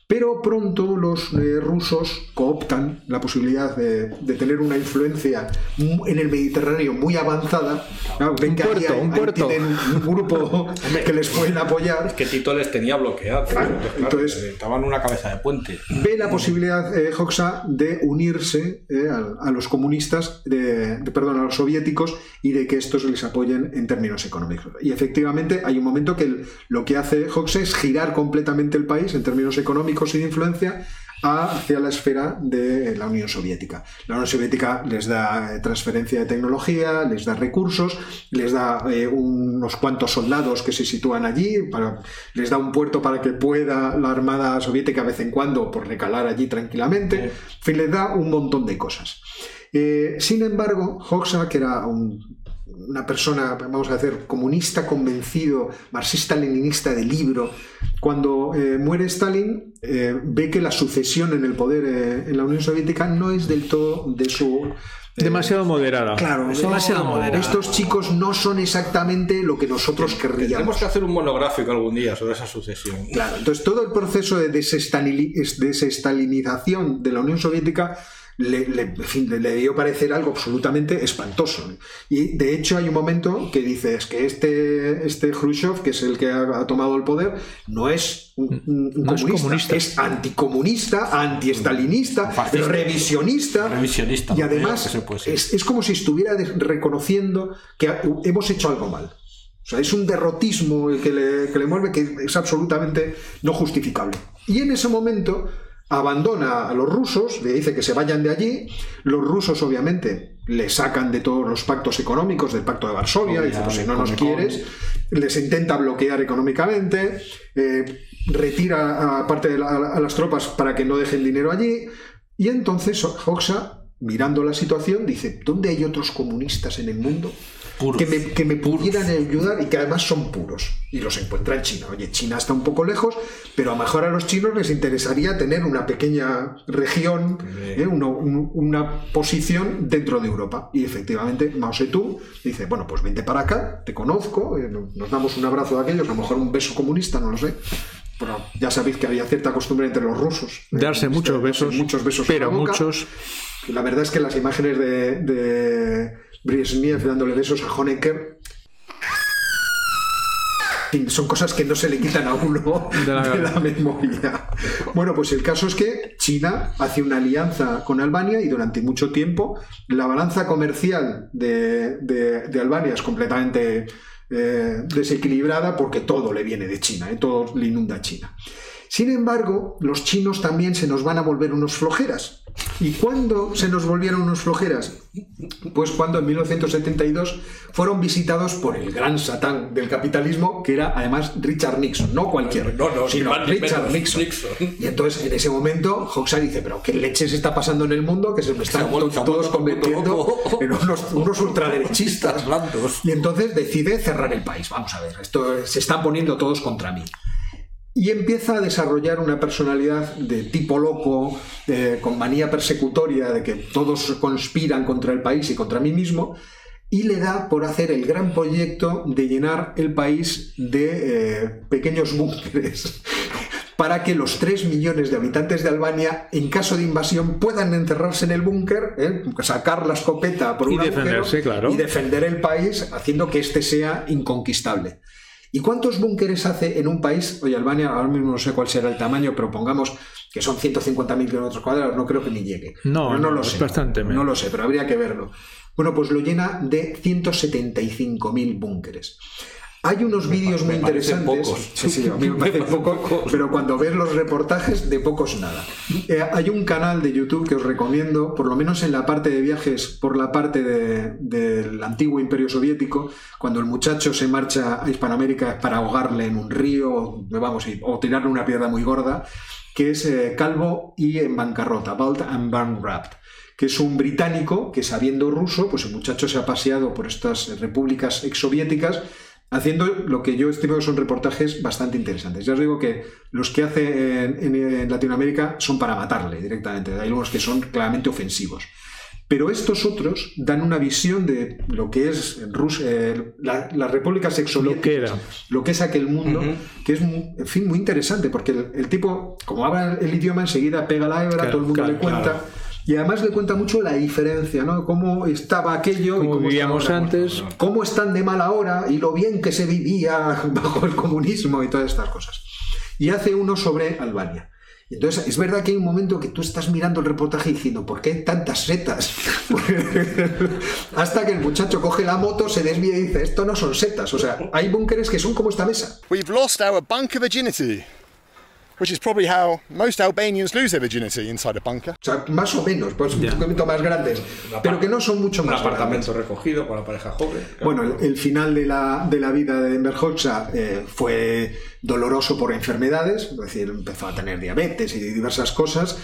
Pero pronto los eh, rusos cooptan la posibilidad de, de tener una influencia en el Mediterráneo muy avanzada. Claro, ven Un que ahí puerto, hay- un ahí tienen un grupo que les pueden apoyar. Que Tito les tenía bloqueados. Claro, Entonces, entonces- estaban una cabeza de puente. ve la posibilidad eh, Hoxha de unirse eh, a, a los comunistas, de, de- perdón, a los soviéticos y de que estos les apoyen en términos económicos. Y efectivamente hay un momento que el- lo que hace Hoxha es girar completamente el país en términos económicos y de influencia hacia la esfera de la Unión Soviética. La Unión Soviética les da eh, transferencia de tecnología, les da recursos, les da eh, unos cuantos soldados que se sitúan allí, para- les da un puerto para que pueda la Armada Soviética de vez en cuando por recalar allí tranquilamente. En fin, les da un montón de cosas. Eh, sin embargo, Hoxha, que era un- una persona, vamos a decir, comunista convencido, marxista-leninista de libro, cuando eh, muere Stalin, eh, ve que la sucesión en el poder eh, en la Unión Soviética no es del todo de su... eh, Demasiado moderada. Claro, demasiado no, moderada. estos chicos no son exactamente lo que nosotros querríamos. que hacer un monográfico algún día sobre esa sucesión. Claro, entonces todo el proceso de desestalini- desestalinización de la Unión Soviética le, le- en fin, le- le debió parecer algo absolutamente espantoso. Y de hecho hay un momento que dices que este, este Khrushchev, que es el que ha, ha tomado el poder, no es un, es comunista, es anticomunista, antiestalinista, Fascista. revisionista. Revisionista, Y además es, es como si estuviera reconociendo que hemos hecho algo mal. O sea, es un derrotismo el que le, que le mueve que es absolutamente no justificable. Y en ese momento abandona a los rusos, le dice que se vayan de allí. Los rusos, obviamente, le sacan de todos los pactos económicos, del pacto de Varsovia, dice, pues si no nos quieres, les intenta bloquear económicamente, eh, retira a parte de la- a las tropas para que no dejen dinero allí. Y entonces Hoxha, mirando la situación, dice, ¿dónde hay otros comunistas en el mundo? Puros. que me, que me pudieran ayudar y que además son puros. Y los encuentra en China. Oye, China está un poco lejos, pero a lo mejor a los chinos les interesaría tener una pequeña región, ¿eh? Uno- un- una posición dentro de Europa. Y efectivamente Mao Zedong dice, bueno, pues vente para acá, te conozco, eh, nos damos un abrazo de aquellos, a lo mejor un beso comunista, no lo sé. Pero ya sabéis que había cierta costumbre entre los rusos. ¿eh? Darse muchos Darse besos, muchos besos pero la boca. muchos. Y La verdad es que las imágenes de, de Brezhnev dándole besos a Honecker son cosas que no se le quitan a uno De de la- la, memoria. Bueno, pues el caso es que China hace una alianza con Albania y durante mucho tiempo la balanza comercial de, de- de Albania es completamente eh, desequilibrada porque todo le viene de China, ¿eh? todo le inunda China. Sin embargo, los chinos también se nos van a volver unos flojeras. ¿Y cuándo se nos volvieron unos flojeras? Pues cuando en 1972 fueron visitados por el gran satán del capitalismo, que era además Richard Nixon, no cualquiera, No, no, sino Richard Nixon. Nixon. Y entonces en ese momento Hoxha dice, pero ¿qué leches está pasando en el mundo? Que se me están Se se todos convirtiendo loco". en unos, unos ultraderechistas. Y entonces decide cerrar el país. Vamos a ver, esto se están poniendo todos contra mí. Y empieza a desarrollar una personalidad de tipo loco, con manía persecutoria, de que todos conspiran contra el país y contra mí mismo, y le da por hacer el gran proyecto de llenar el país de eh, pequeños búnkeres para que los 3 millones de habitantes de Albania, en caso de invasión, puedan encerrarse en el búnker, ¿eh? sacar la escopeta por un y defenderse, claro. y defender el país, haciendo que éste sea inconquistable. ¿Y cuántos búnkeres hace en un país? Oye, Albania, ahora mismo no sé cuál será el tamaño, pero pongamos que son 150.000 kilómetros cuadrados, no creo que ni llegue. No, no, lo sé. Bastante No lo sé, pero habría que verlo. Bueno, pues lo llena de 175.000 búnkeres. Hay unos vídeos muy interesantes. Pocos. Sí, sí, a mí me parece poco, pero cuando ves los reportajes, de pocos nada. Eh, hay un canal de YouTube que os recomiendo, por lo menos en la parte de viajes, por la parte del antiguo imperio soviético, cuando el muchacho se marcha a Hispanoamérica para ahogarle en un río, vamos, o tirarle una piedra muy gorda, que es eh, Calvo y en bancarrota, Bald and Bankrupt que es un británico que sabiendo ruso, pues el muchacho se ha paseado por estas repúblicas exsoviéticas haciendo lo que yo estimo que son reportajes bastante interesantes. Ya os digo que los que hace en, Latinoamérica son para matarle directamente, hay algunos que son claramente ofensivos. Pero estos otros dan una visión de lo que es Rusia, eh, la, las repúblicas exsoviéticas, lo que, es aquel mundo, que es, en fin, muy interesante, porque el, tipo, como habla el idioma, enseguida pega la hebra, todo el mundo le cuenta. Y además le cuenta mucho la diferencia, ¿no? Cómo estaba aquello. Como vivíamos antes. Cómo están de mal ahora y lo bien que se vivía bajo el comunismo y todas estas cosas. Y hace uno sobre Albania. Y entonces, es verdad que hay un momento que tú estás mirando el reportaje diciendo, ¿por qué tantas setas? Hasta que el muchacho coge la moto, se desvía y dice, esto no son setas. O sea, hay búnkeres que son como esta mesa. We've lost our bunker virginity which is probably how most Albanians lose their virginity inside a bunker. O sea, más o menos, pues un poquito más grandes, pero que no son mucho más. Un apartamento recogido con la pareja joven. Bueno, el, final de la, de la vida de Enver Hoxha eh, fue doloroso por enfermedades, es decir, empezó a tener diabetes y diversas cosas,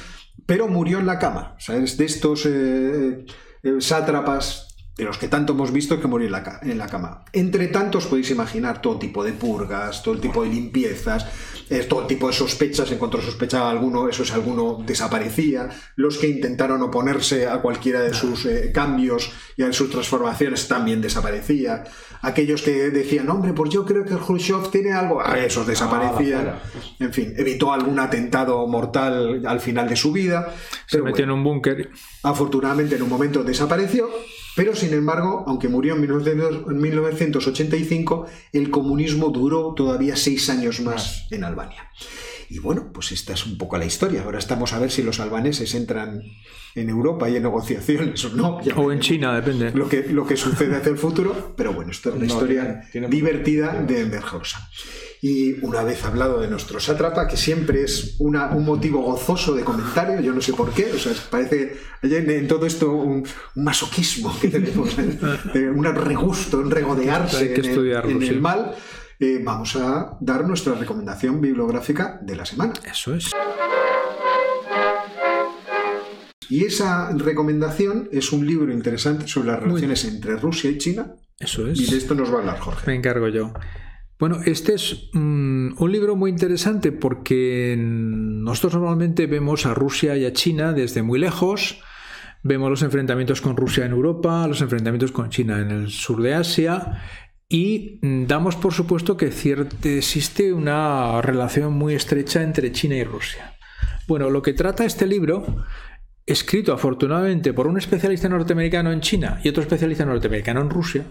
pero murió en la cama. O sea, es de estos eh, eh, sátrapas de los que tanto hemos visto que morir en la, cama. Entre tanto, os podéis imaginar todo tipo de purgas, todo tipo de limpiezas, eh, todo tipo de sospechas. En cuanto sospechaba alguno, eso es alguno desaparecía. Los que intentaron oponerse a cualquiera de sus eh, cambios y a sus transformaciones también desaparecía. Aquellos que decían, hombre, pues yo creo que Khrushchev tiene algo, a esos desaparecían. Ah, en fin, evitó algún atentado mortal al final de su vida. Se metió en un búnker. Afortunadamente, en un momento desapareció pero, sin embargo, aunque murió en 1985, el comunismo duró todavía seis años más en Albania. Y bueno, pues esta es un poco la historia. Ahora estamos a ver si los albaneses entran en Europa y en negociaciones o no. o en China, depende. Lo que, lo que sucede hacia el futuro. Pero bueno, esto es una historia divertida de Enver y una vez hablado de nuestro sátrapa, que siempre es un motivo gozoso de comentario, yo no sé por qué, o sea, parece en todo esto un, masoquismo que tenemos, ¿eh? un regusto, un regodearse en, el, mal. Eh, vamos a dar nuestra recomendación bibliográfica de la semana. Eso es. Y esa recomendación es un libro interesante sobre las relaciones entre Rusia y China. Eso es. Y de esto nos va a hablar Jorge. Me encargo yo. Bueno, este es mm, un libro muy interesante porque nosotros normalmente vemos a Rusia y a China desde muy lejos, vemos los enfrentamientos con Rusia en Europa, los enfrentamientos con China en el sur de Asia y damos por supuesto que existe una relación muy estrecha entre China y Rusia. Bueno, lo que trata este libro escrito afortunadamente por un especialista norteamericano en China y otro especialista norteamericano en Rusia,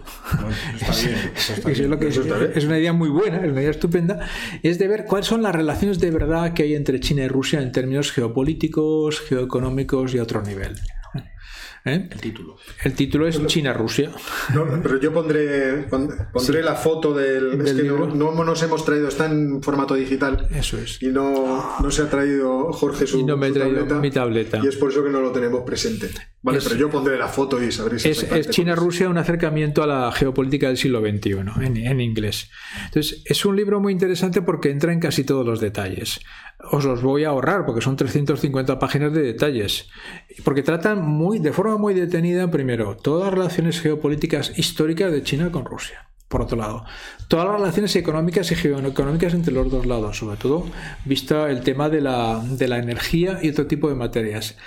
es una idea muy buena, es una idea estupenda, es de ver cuáles son las relaciones de verdad que hay entre China y Rusia en términos geopolíticos, geoeconómicos y a otro nivel. ¿Eh? El título. El título es China-Rusia. No, pero yo pondré, pondré la foto del. es que no, nos hemos traído, está en formato digital. Eso es. Y no, no se ha traído Jorge su. Y no me he traído tableta, mi tableta. Y es por eso que no lo tenemos presente. Vale, pero yo pondré la foto y sabréis. Es, es China-Rusia, un acercamiento a la geopolítica del siglo XXI, en, en inglés. Entonces, es un libro muy interesante porque entra en casi todos los detalles os los voy a ahorrar porque son 350 páginas de detalles. Porque tratan muy, de forma muy detenida, primero, todas las relaciones geopolíticas históricas de China con Rusia. por otro lado. Todas las relaciones económicas y geoeconómicas entre los dos lados, sobre todo vista el tema de la, de la energía y otro tipo de materias.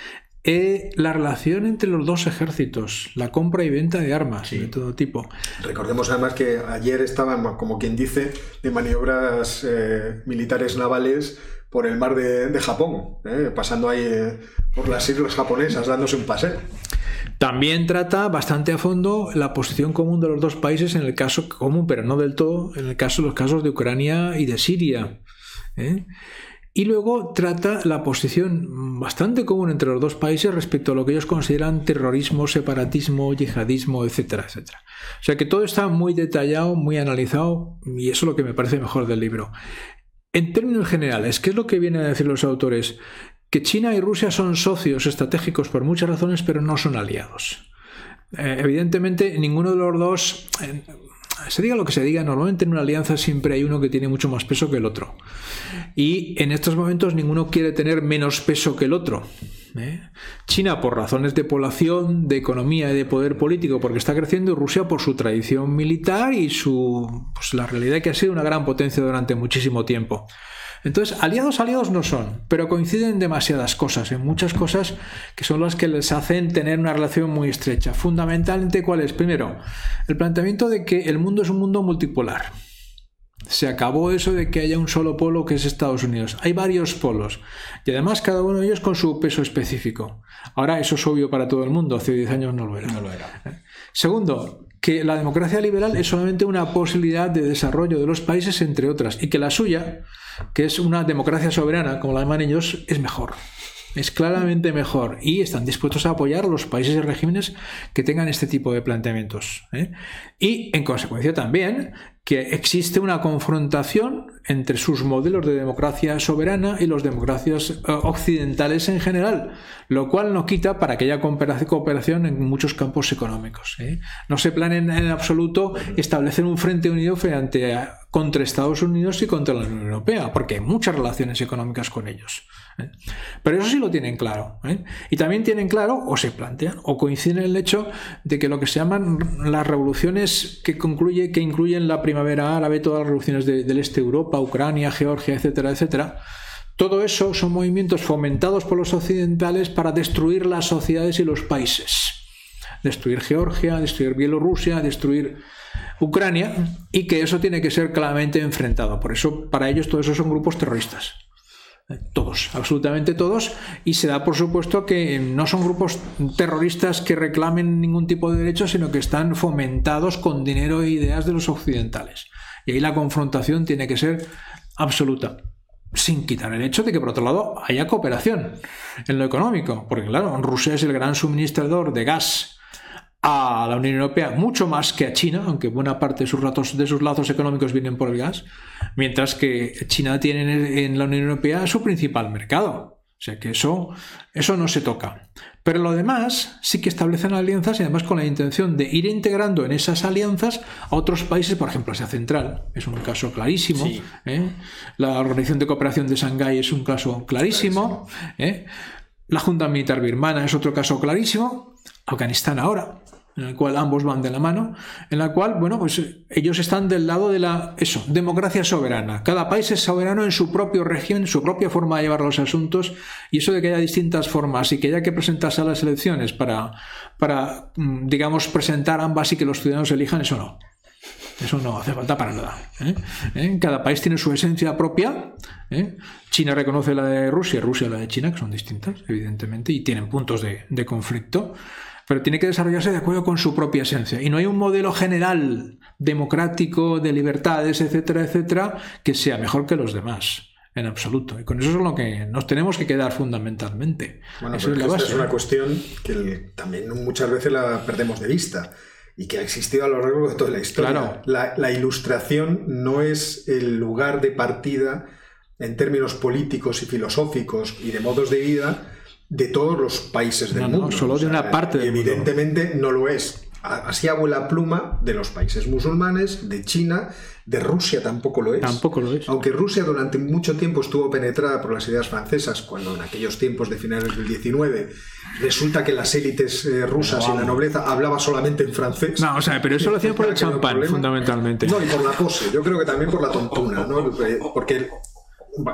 Eh, la relación entre los dos ejércitos, la compra y venta de armas de todo tipo. Recordemos además que ayer estaban, como quien dice, de maniobras eh, militares navales por el mar de, Japón, eh, pasando ahí por las islas japonesas, dándose un paseo. También trata bastante a fondo la posición común de los dos países en el caso común, pero no del todo, en el caso de los casos de Ucrania y de Siria. Y luego trata la posición bastante común entre los dos países respecto a lo que ellos consideran terrorismo, separatismo, yihadismo, etcétera, etcétera. O sea que todo está muy detallado, muy analizado y eso es lo que me parece mejor del libro. En términos generales, ¿qué es lo que vienen a decir los autores? Que China y Rusia son socios estratégicos por muchas razones, pero no son aliados. Eh, evidentemente, ninguno de los dos, eh, se diga lo que se diga, normalmente en una alianza siempre hay uno que tiene mucho más peso que el otro. Y en estos momentos ninguno quiere tener menos peso que el otro. ¿Eh? China por razones de población, de economía y de poder político porque está creciendo y Rusia por su tradición militar y su pues, la realidad que ha sido una gran potencia durante muchísimo tiempo. Entonces, aliados, aliados no son, pero coinciden en demasiadas cosas, en muchas cosas que son las que les hacen tener una relación muy estrecha. Fundamentalmente, ¿cuál es? Primero, el planteamiento de que el mundo es un mundo multipolar. Se acabó eso de que haya un solo polo que es Estados Unidos. Hay varios polos y además cada uno de ellos con su peso específico. Ahora eso es obvio para todo el mundo, hace 10 años no lo era. No lo era. Segundo, que la democracia liberal es solamente una posibilidad de desarrollo de los países entre otras y que la suya, que es una democracia soberana, como la llaman ellos, es mejor es claramente mejor y están dispuestos a apoyar los países y regímenes que tengan este tipo de planteamientos. ¿eh? Y en consecuencia también que existe una confrontación entre sus modelos de democracia soberana y los democracias eh, occidentales en general, lo cual no quita para que haya cooperación en muchos campos económicos. ¿eh? No se planea en absoluto establecer un frente unido frente a, contra Estados Unidos y contra la Unión Europea, porque hay muchas relaciones económicas con ellos. ¿Eh? Pero eso sí lo tienen claro. ¿eh? Y también tienen claro, o se plantean, o coinciden en el hecho de que lo que se llaman las revoluciones que, concluye, que incluyen la primavera árabe, todas las revoluciones del este de Europa, Ucrania, Georgia, etcétera, etcétera, todo eso son movimientos fomentados por los occidentales para destruir las sociedades y los países. Destruir Georgia, destruir Bielorrusia, destruir Ucrania, y que eso tiene que ser claramente enfrentado. Por eso, para ellos, todos esos son grupos terroristas. Todos, absolutamente todos, y se da por supuesto que no son grupos terroristas que reclamen ningún tipo de derecho, sino que están fomentados con dinero e ideas de los occidentales. Y ahí la confrontación tiene que ser absoluta, sin quitar el hecho de que por otro lado haya cooperación en lo económico, porque claro, Rusia es el gran suministrador de gas a la Unión Europea mucho más que a China, aunque buena parte de sus, de sus lazos económicos vienen por el gas, mientras que China tiene en la Unión Europea su principal mercado. O sea que eso, eso no se toca. Pero lo demás sí que establecen alianzas y además con la intención de ir integrando en esas alianzas a otros países, por ejemplo Asia Central, es un caso clarísimo. ¿eh? La Organización de Cooperación de Shanghái es un caso clarísimo. ¿eh? La Junta Militar Birmana es otro caso clarísimo. Afganistán ahora en el cual ambos van de la mano, en la cual, bueno, pues ellos están del lado de la, eso, democracia soberana. Cada país es soberano en su propio régimen, en su propia forma de llevar los asuntos, y eso de que haya distintas formas y que haya que presentarse a las elecciones para, para mm, digamos, presentar ambas y que los ciudadanos elijan, eso no. Eso no hace falta para nada. ¿eh? ¿Eh? Cada país tiene su esencia propia. ¿eh? China reconoce la de Rusia, Rusia la de China, que son distintas, evidentemente, y tienen puntos de conflicto pero tiene que desarrollarse de acuerdo con su propia esencia. Y no hay un modelo general democrático, de libertades, etcétera, etcétera, que sea mejor que los demás. En absoluto. Y con eso es lo que nos tenemos que quedar fundamentalmente. Bueno, es, es una cuestión que también muchas veces la perdemos de vista y que ha existido a lo largo de toda la historia. La, la, ilustración no es el lugar de partida en términos políticos y filosóficos y de modos de vida de todos los países del mundo. solo de una parte del Evidentemente no lo es. Así hago la pluma de los países musulmanes, de China, de Rusia tampoco lo es. Tampoco lo es. Aunque Rusia durante mucho tiempo estuvo penetrada por las ideas francesas, cuando en aquellos tiempos de finales del 19 resulta que las élites eh, rusas y la nobleza hablaba solamente en francés. No, o sea, pero eso lo hacían por el no champán, fundamentalmente. No, y por la pose, yo creo que también por la tontuna, ¿no? Porque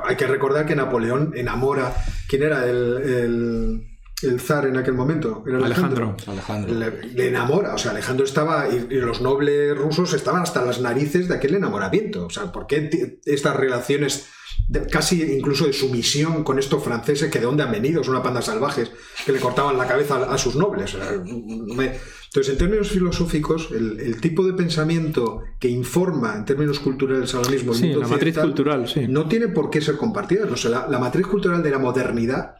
hay que recordar que Napoleón enamora. ¿Quién era el, el, el zar en aquel momento? Era Alejandro. Alejandro. Le, le enamora, o sea, Alejandro estaba y, y los nobles rusos estaban hasta las narices de aquel enamoramiento. O sea, ¿por qué estas relaciones de- casi incluso de sumisión con estos franceses que de dónde han venido? Es una panda salvajes que le cortaban la cabeza a, a sus nobles. Entonces, en términos filosóficos, el, el tipo de pensamiento que informa en términos culturales ahora mismo el Sí, mundo la matriz cultural, sí. no tiene por qué ser compartida. O sea, la, la matriz cultural de la modernidad,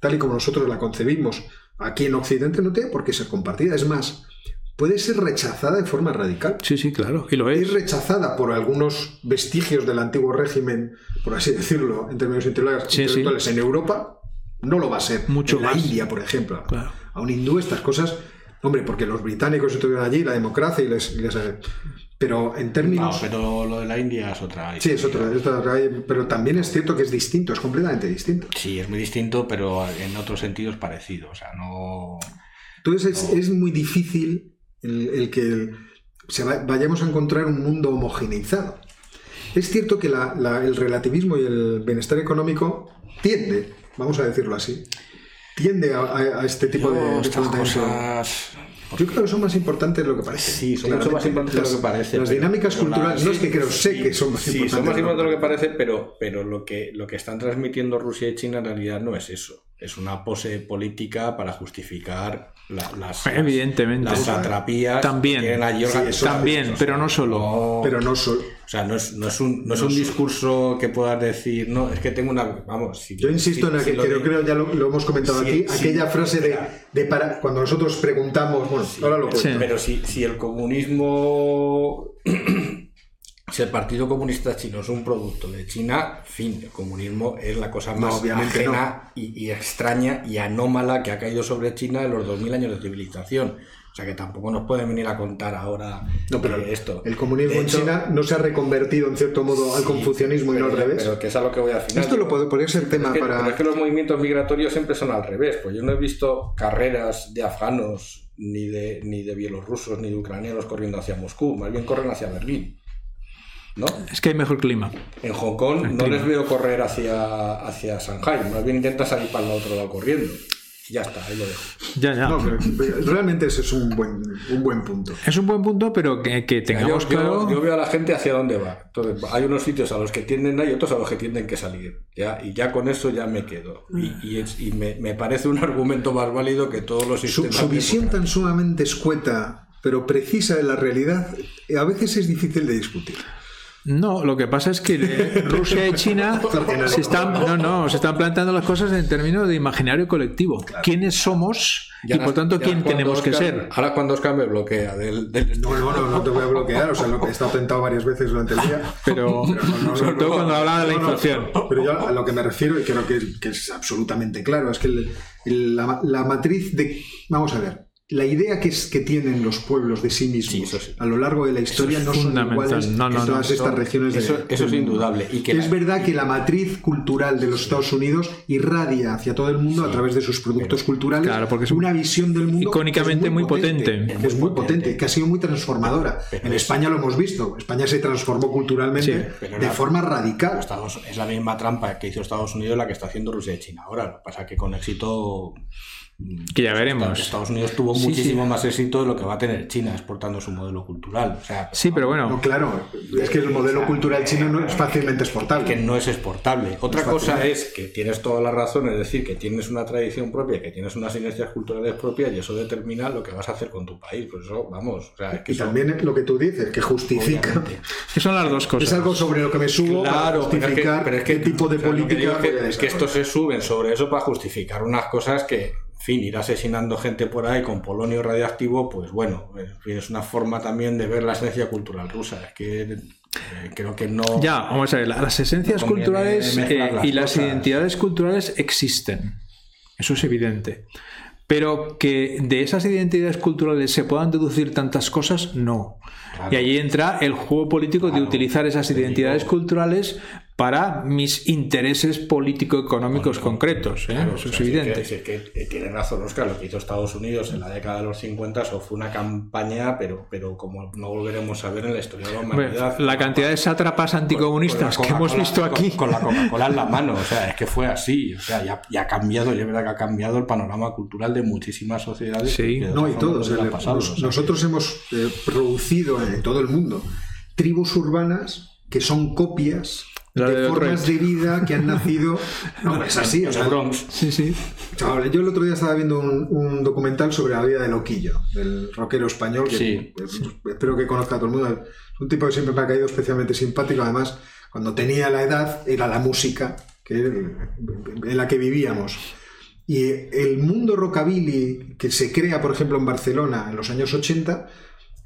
tal y como nosotros la concebimos aquí en Occidente, no tiene por qué ser compartida. Es más, puede ser rechazada de forma radical. Sí, sí, claro. Y lo Es es. rechazada por algunos vestigios del antiguo régimen, por así decirlo, en términos intelectuales, Sí, sí. en Europa. No lo va a ser. Mucho en la más. India, por ejemplo. Claro. A un hindú estas cosas... Hombre, porque los británicos estuvieron allí, la democracia y les... y les- pero en No, términos... pero lo de la India es otra. Sí, es otra, es otra- pero también es cierto que es distinto, es completamente distinto. Sí, es muy distinto, pero en otros sentidos parecido. O sea, no. Entonces es, es muy difícil el, el que el- se va- vayamos a encontrar un mundo homogeneizado. Es cierto que la- la- el relativismo y el bienestar económico tiende, vamos a decirlo así, tiende a, a- a este tipo de, Yo, de estas planteamiento. cosas. Yo creo que son más importantes de lo que parece. Sí, son mucho más importantes de lo que parece. Las dinámicas culturales, la- no es que creo, sé sí, que son más sí, importantes. son más importantes de lo que parece, pero, pero lo, que, lo que están transmitiendo Rusia y China en realidad no es eso. Es una pose política para justificar la- las, Evidentemente. las satrapías También. que Sí. También, O sea, pero no solo. no- Pero no solo. o sea, no es, no es un, no es un discurso que puedas decir, no, es que tengo una. Vamos, si, Yo insisto si- en si aquel, lo que de- yo creo ya lo, lo hemos comentado aquí, aquella frase de, de para, cuando nosotros preguntamos, bueno, ahora lo cuento. Sí. Pero si, si el comunismo, si el Partido Comunista Chino es un producto de China, fin, el comunismo es la cosa más ajena y, y extraña y anómala que ha caído sobre China en los 2000 años de civilización. O sea que tampoco nos pueden venir a contar ahora No, pero eh, esto. el comunismo De en hecho, China no se ha reconvertido en cierto modo al confucianismo y no al revés. Pero que es a lo que voy al final. Esto lo pod- podría ser tema es que, para. pero es que los movimientos migratorios siempre son al revés. Pues yo no he visto carreras de afganos, ni de, ni de bielorrusos, ni de ucranianos corriendo hacia Moscú. Más bien corren hacia Berlín. ¿No? Es que hay mejor clima. En Hong Kong no clima. les veo correr hacia, hacia Shanghai. Más bien intentan salir para el otro lado corriendo. Y ya está, ahí lo dejo. Ya, ya. No, pero realmente ese es un buen, un buen punto. Es un buen punto, pero que, que tengamos yo, yo- claro. yo veo a la gente hacia dónde va. Entonces, hay unos sitios a los que tienden a ir y otros a los que tienden que salir. ¿ya? Y ya con eso ya me quedo. Y, y es- y me, me parece un argumento más válido que todos los Su, sistemas. su de visión tan sumamente escueta, pero precisa de la realidad, a veces es difícil de discutir. No, lo que pasa es que eh, Rusia y China se están, no, no, se están planteando las cosas en términos de imaginario colectivo. ¿Quiénes somos Ya y por tanto quién tenemos que ser? Ahora cuando Oscar me bloquea del, del No, no, no, no te voy a bloquear, o sea, lo que he estado tentado varias veces durante el día. Pero no, sobre no, todo no, cuando hablaba de la no, no, inflación. Pero yo a lo que me refiero, y creo que, que es absolutamente claro, es que el- el- la, la matriz de. Vamos a ver. La idea que, es, que tienen los pueblos de sí mismos Sí, eso sí. a lo largo de la historia es no son iguales No, no, en todas no, estas eso- regiones de- eso- eso es indudable. Y que es la- verdad que la matriz cultural de los Estados Unidos irradia hacia todo el mundo a través de sus productos culturales Claro, porque es una visión del mundo icónicamente muy potente. que es muy potente, que ha sido muy transformadora. Pero en es- España lo hemos visto. España se transformó culturalmente de la- forma radical. Estados- es la misma trampa que hizo Estados Unidos la que está haciendo Rusia y China ahora. Lo que pasa es que con éxito. Que ya veremos. Estados Unidos tuvo Sí, muchísimo sí. más éxito de lo que va a tener China exportando su modelo cultural. O sea, Sí, pero bueno, No, claro, es que el modelo cultural chino no es fácilmente exportable. que no es exportable. Otra cosa es que tienes toda la razón, es decir, que tienes una tradición propia, que tienes unas inercias culturales propias y eso determina lo que vas a hacer con tu país. Por eso, vamos, o sea, es que y eso- también lo que tú dices, que justifica. obviamente. que son las dos cosas. Es algo sobre lo que me subo Claro, para pero es que- justificar pero es que- qué tipo de política es que, es estos se suben sobre eso para justificar unas cosas que, fin, ir asesinando gente por ahí con polonio radiactivo, pues bueno, en fin, es una forma también de ver la esencia cultural rusa. Es que eh, creo que no. Ya, vamos a ver, la- las esencias No culturales eh, las y las cosas. identidades culturales existen. Eso es evidente. Pero que de esas identidades culturales se puedan deducir tantas cosas, no. Claro. Y ahí entra el juego político de utilizar esas identidades culturales para mis intereses político-económicos concretos. ¿eh? Claro, eso o es si evidente. Es que, si es que, eh, tiene razón Oscar, lo que hizo Estados Unidos en la década de los 50 eso fue una campaña, pero, pero como no volveremos a ver en la historia de la humanidad. la cantidad de sátrapas anticomunistas Con que hemos visto aquí. Con, con la Coca-Cola en la mano, o sea, es que fue así. O sea, ya, ya ha cambiado, y es verdad que ha cambiado el panorama cultural de muchísimas sociedades. Sí. No, y todos. no el- pasado, nos- o sea, nosotros hemos eh, producido en todo el mundo tribus urbanas que son copias La de, de formas de vida que han nacido. No, es así. O sea, Bronx. Sí, sí. Chavales, yo el otro día estaba viendo un, un documental sobre la vida de Loquillo, del rockero español, que Sí, eh, espero que conozca a todo el mundo. Es un tipo que siempre me ha caído especialmente simpático. Además, cuando tenía la edad, era la música que, en la que vivíamos. Y el mundo rockabilly que se crea, por ejemplo, en Barcelona en los años 80,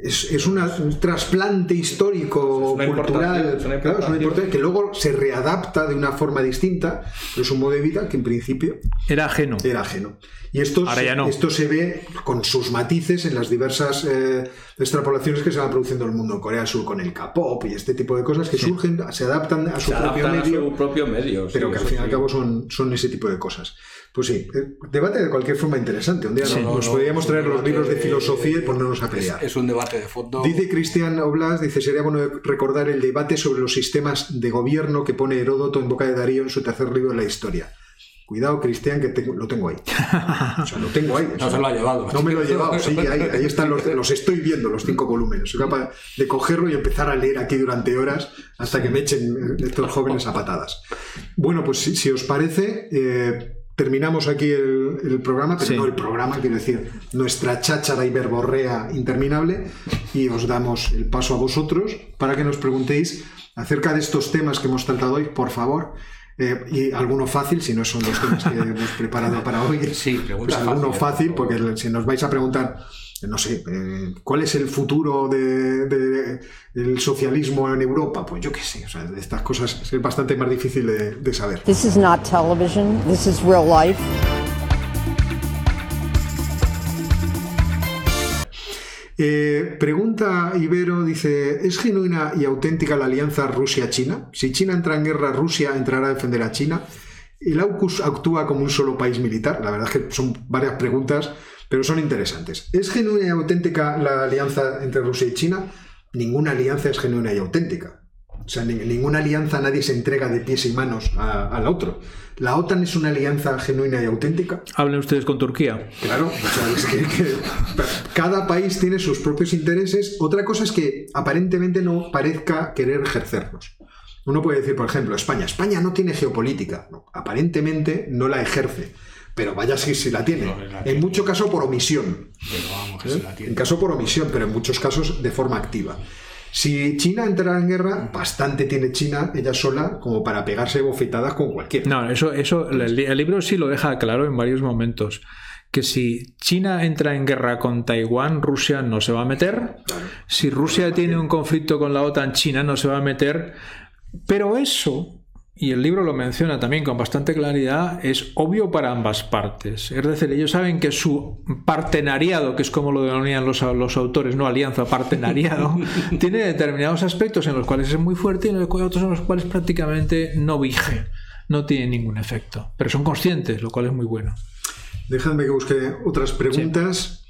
es, es una- un trasplante histórico, Es una cultural, es una claro, es una que luego se readapta de una forma distinta, pero es un modo de vida que en principio Era ajeno. era ajeno. Y esto, Ahora ya no. esto se ve con sus matices en las diversas eh, extrapolaciones que se van produciendo en el mundo, Corea del Sur con el K-pop y este tipo de cosas que surgen, se adaptan a su Se propio adaptan a medio, su propio medio. pero sí, que al fin y al sí. cabo son, son ese tipo de cosas. Pues sí, eh, debate de cualquier forma interesante. Un día Sí, nos, no, nos no, podríamos es traer los libros de filosofía y ponernos a Es, pelear. es un debate de fondo. Dice Cristian Oblas, dice, sería bueno recordar el debate sobre los sistemas de gobierno que pone Heródoto en boca de Darío en su tercer libro de la historia. Cuidado, Cristian, que tengo- lo tengo ahí. O sea, lo tengo ahí. o No sea, se lo ha llevado. No me lo he llevado, sí, ahí, ahí están los, los estoy viendo, los cinco volúmenes. Soy capaz de cogerlo y empezar a leer aquí durante horas hasta que me echen estos jóvenes a patadas. Bueno, pues si, si os parece, eh, terminamos aquí el, el programa, pero Sí. no el programa, quiero decir, nuestra cháchara y verborrea interminable, y os damos el paso a vosotros para que nos preguntéis acerca de estos temas que hemos tratado hoy, por favor. Eh, y alguno fácil, si no son los temas que hemos preparado para hoy. Sí, Pues alguno fácil, porque si nos vais a preguntar, no sé, eh, ¿cuál es el futuro de- de- del socialismo en Europa? Pues yo qué sé, o sea, estas cosas es bastante más difícil de, de saber. This is not television. This is real life. Eh, pregunta Ibero, dice, ¿es genuina y auténtica la alianza Rusia-China? Si China entra en guerra, Rusia entrará a defender a China. ¿El AUKUS actúa como un solo país militar? La verdad es que son varias preguntas, pero son interesantes. ¿Es genuina y auténtica la alianza entre Rusia y China? Ninguna alianza es genuina y auténtica. O sea, ni- ninguna alianza nadie se entrega de pies y manos a- al otro. ¿La OTAN es una alianza genuina y auténtica? Hablen ustedes con Turquía. Claro, o sea, es que, que cada país tiene sus propios intereses. Otra cosa es que aparentemente no parezca querer ejercerlos. Uno puede decir, por ejemplo, España. España no tiene geopolítica. No, aparentemente no la ejerce. Pero vaya si, si la tiene. No, la En tiene. mucho caso por omisión. Pero vamos, que ¿eh? se la tiene. En caso por omisión, pero en muchos casos de forma activa. Si China entrara en guerra, bastante tiene China ella sola como para pegarse bofetadas con cualquiera. No, eso, eso el, el libro sí lo deja claro en varios momentos. Que si China entra en guerra con Taiwán, Rusia no se va a meter. Si Rusia tiene un conflicto con la OTAN, China no se va a meter. Pero eso, y el libro lo menciona también con bastante claridad, es obvio para ambas partes. Es decir, ellos saben que su partenariado, que es como lo denominan los, los autores, no alianza, partenariado, tiene determinados aspectos en los cuales es muy fuerte y en los cuales- otros en los cuales prácticamente no vige, no tiene ningún efecto. Pero son conscientes, lo cual es muy bueno. Dejadme que busque otras preguntas.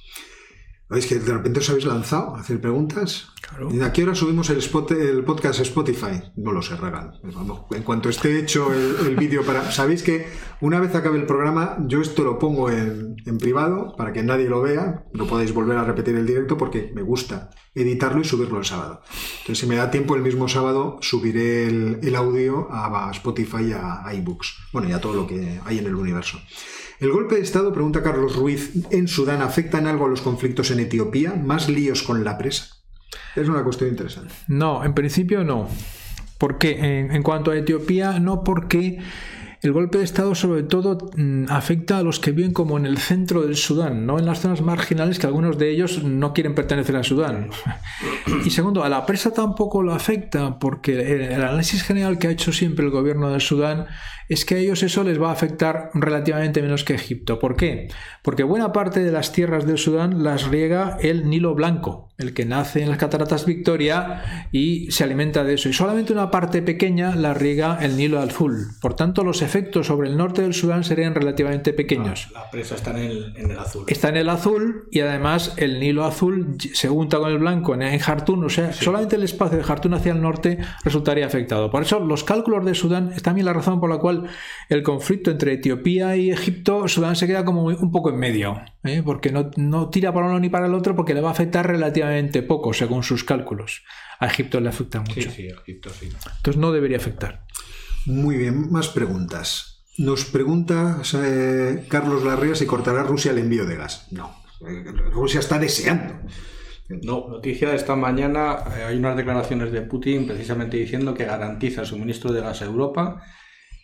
¿Veis que de repente os habéis lanzado a hacer preguntas? Claro. ¿Y ¿A qué hora subimos el, spot- el podcast a Spotify? No lo sé, Ragan. Vamos, en cuanto esté hecho el, el vídeo para... Sabéis que una vez acabe el programa, yo esto lo pongo en, en privado para que nadie lo vea. No podéis volver a repetir el directo porque me gusta editarlo y subirlo el sábado. Entonces, si me da tiempo, el mismo sábado subiré el, el audio a Spotify y a, a iBooks. Bueno, y a todo lo que hay en el universo. ¿El golpe de Estado, pregunta Carlos Ruiz, en Sudán afecta en algo a los conflictos en Etiopía? ¿Más líos con la presa? Es una cuestión interesante. No, en principio no. ¿Por qué? En, cuanto a Etiopía, no porque el golpe de Estado sobre todo mm, afecta a los que viven como en el centro del Sudán, no en las zonas marginales que algunos de ellos no quieren pertenecer a Sudán. Y segundo, a la presa tampoco lo afecta porque el, el análisis general que ha hecho siempre el gobierno de Sudán es que a ellos eso les va a afectar relativamente menos que Egipto. ¿Por qué? Porque buena parte de las tierras del Sudán las riega el Nilo Blanco, el que nace en las cataratas Victoria y se alimenta de eso. Y solamente una parte pequeña la riega el Nilo Azul. Por tanto, los efectos sobre el norte del Sudán serían relativamente pequeños. La presa está en el, en el azul. Está en el azul y además el Nilo Azul se junta con el blanco en, en Jartún. O sea, solamente el espacio de Jartún hacia el norte resultaría afectado. Por eso, los cálculos de Sudán es también la razón por la cual el conflicto entre Etiopía y Egipto, Sudán se queda como un poco en medio. ¿eh? Porque no, no tira para uno ni para el otro porque le va a afectar relativamente poco, según sus cálculos. A Egipto le afecta mucho. Sí, sí, Egipto sí. Entonces no debería afectar. Muy bien, más preguntas. Nos pregunta eh, Carlos Larrea si cortará Rusia el envío de gas. No, Rusia está deseando. No, noticia de esta mañana, eh, hay unas declaraciones de Putin precisamente diciendo que garantiza el suministro de gas a Europa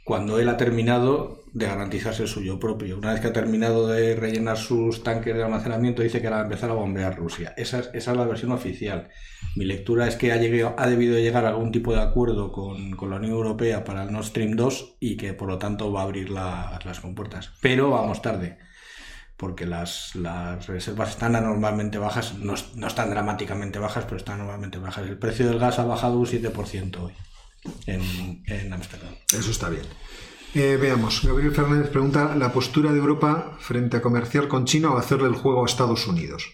cuando él ha terminado de garantizarse el suyo propio. Una vez que ha terminado de rellenar sus tanques de almacenamiento, dice que va a empezar a bombear Rusia. Esa es, esa es la versión oficial. Mi lectura es que ha, debido llegar a algún tipo de acuerdo con, la Unión Europea para el Nord Stream 2 y que por lo tanto va a abrir la, las compuertas. Pero vamos tarde, porque las, las reservas están anormalmente bajas, no, no están dramáticamente bajas, pero están anormalmente bajas. El precio del gas ha bajado un 7% hoy en, en Amsterdam. Eso está bien. Eh, veamos, Gabriel Fernández pregunta la postura de Europa frente a comerciar con China o hacerle el juego a Estados Unidos.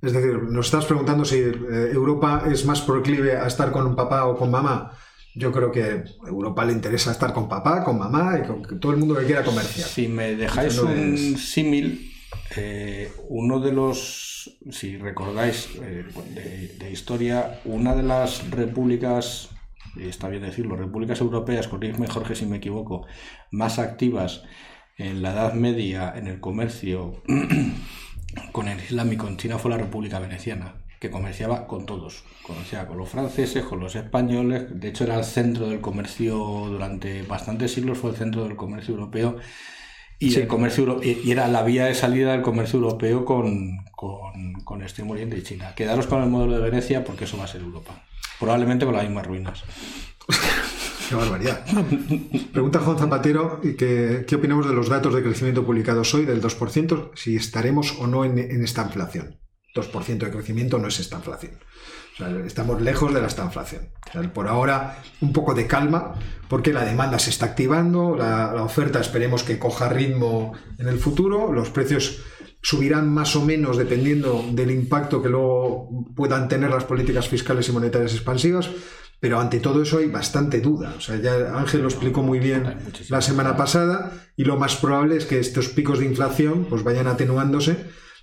Es decir, nos estás preguntando si eh, Europa es más proclive a estar con un papá o con mamá. Yo creo que a Europa le interesa estar con papá, con mamá y con todo el mundo que quiera comerciar. Si me dejáis no un es- símil, eh, uno de los, si recordáis de, de historia, una de las repúblicas, está bien decirlo, repúblicas europeas, corrígeme Jorge si me equivoco, más activas en la Edad Media en el comercio con el Islam y con China fue la República Veneciana, que comerciaba con todos. Comerciaba con los franceses, con los españoles, de hecho era el centro del comercio durante bastantes siglos, fue el centro del comercio europeo y el comercio y era la vía de salida del comercio europeo con, con, con Extremo Oriente y China. Quedaros con el modelo de Venecia porque eso va a ser Europa. Probablemente con las mismas ruinas. Qué barbaridad. Pregunta Juan Zapatero que, qué opinamos de los datos de crecimiento publicados hoy del 2%, si estaremos o no en, esta inflación. 2% de crecimiento no es esta inflación. Estamos lejos de la estanflación. Por ahora, un poco de calma, porque la demanda se está activando, la oferta esperemos que coja ritmo en el futuro, los precios subirán más o menos dependiendo del impacto que luego puedan tener las políticas fiscales y monetarias expansivas, pero ante todo eso hay bastante duda. O sea, ya Ángel lo explicó muy bien la semana pasada y lo más probable es que estos picos de inflación pues vayan atenuándose,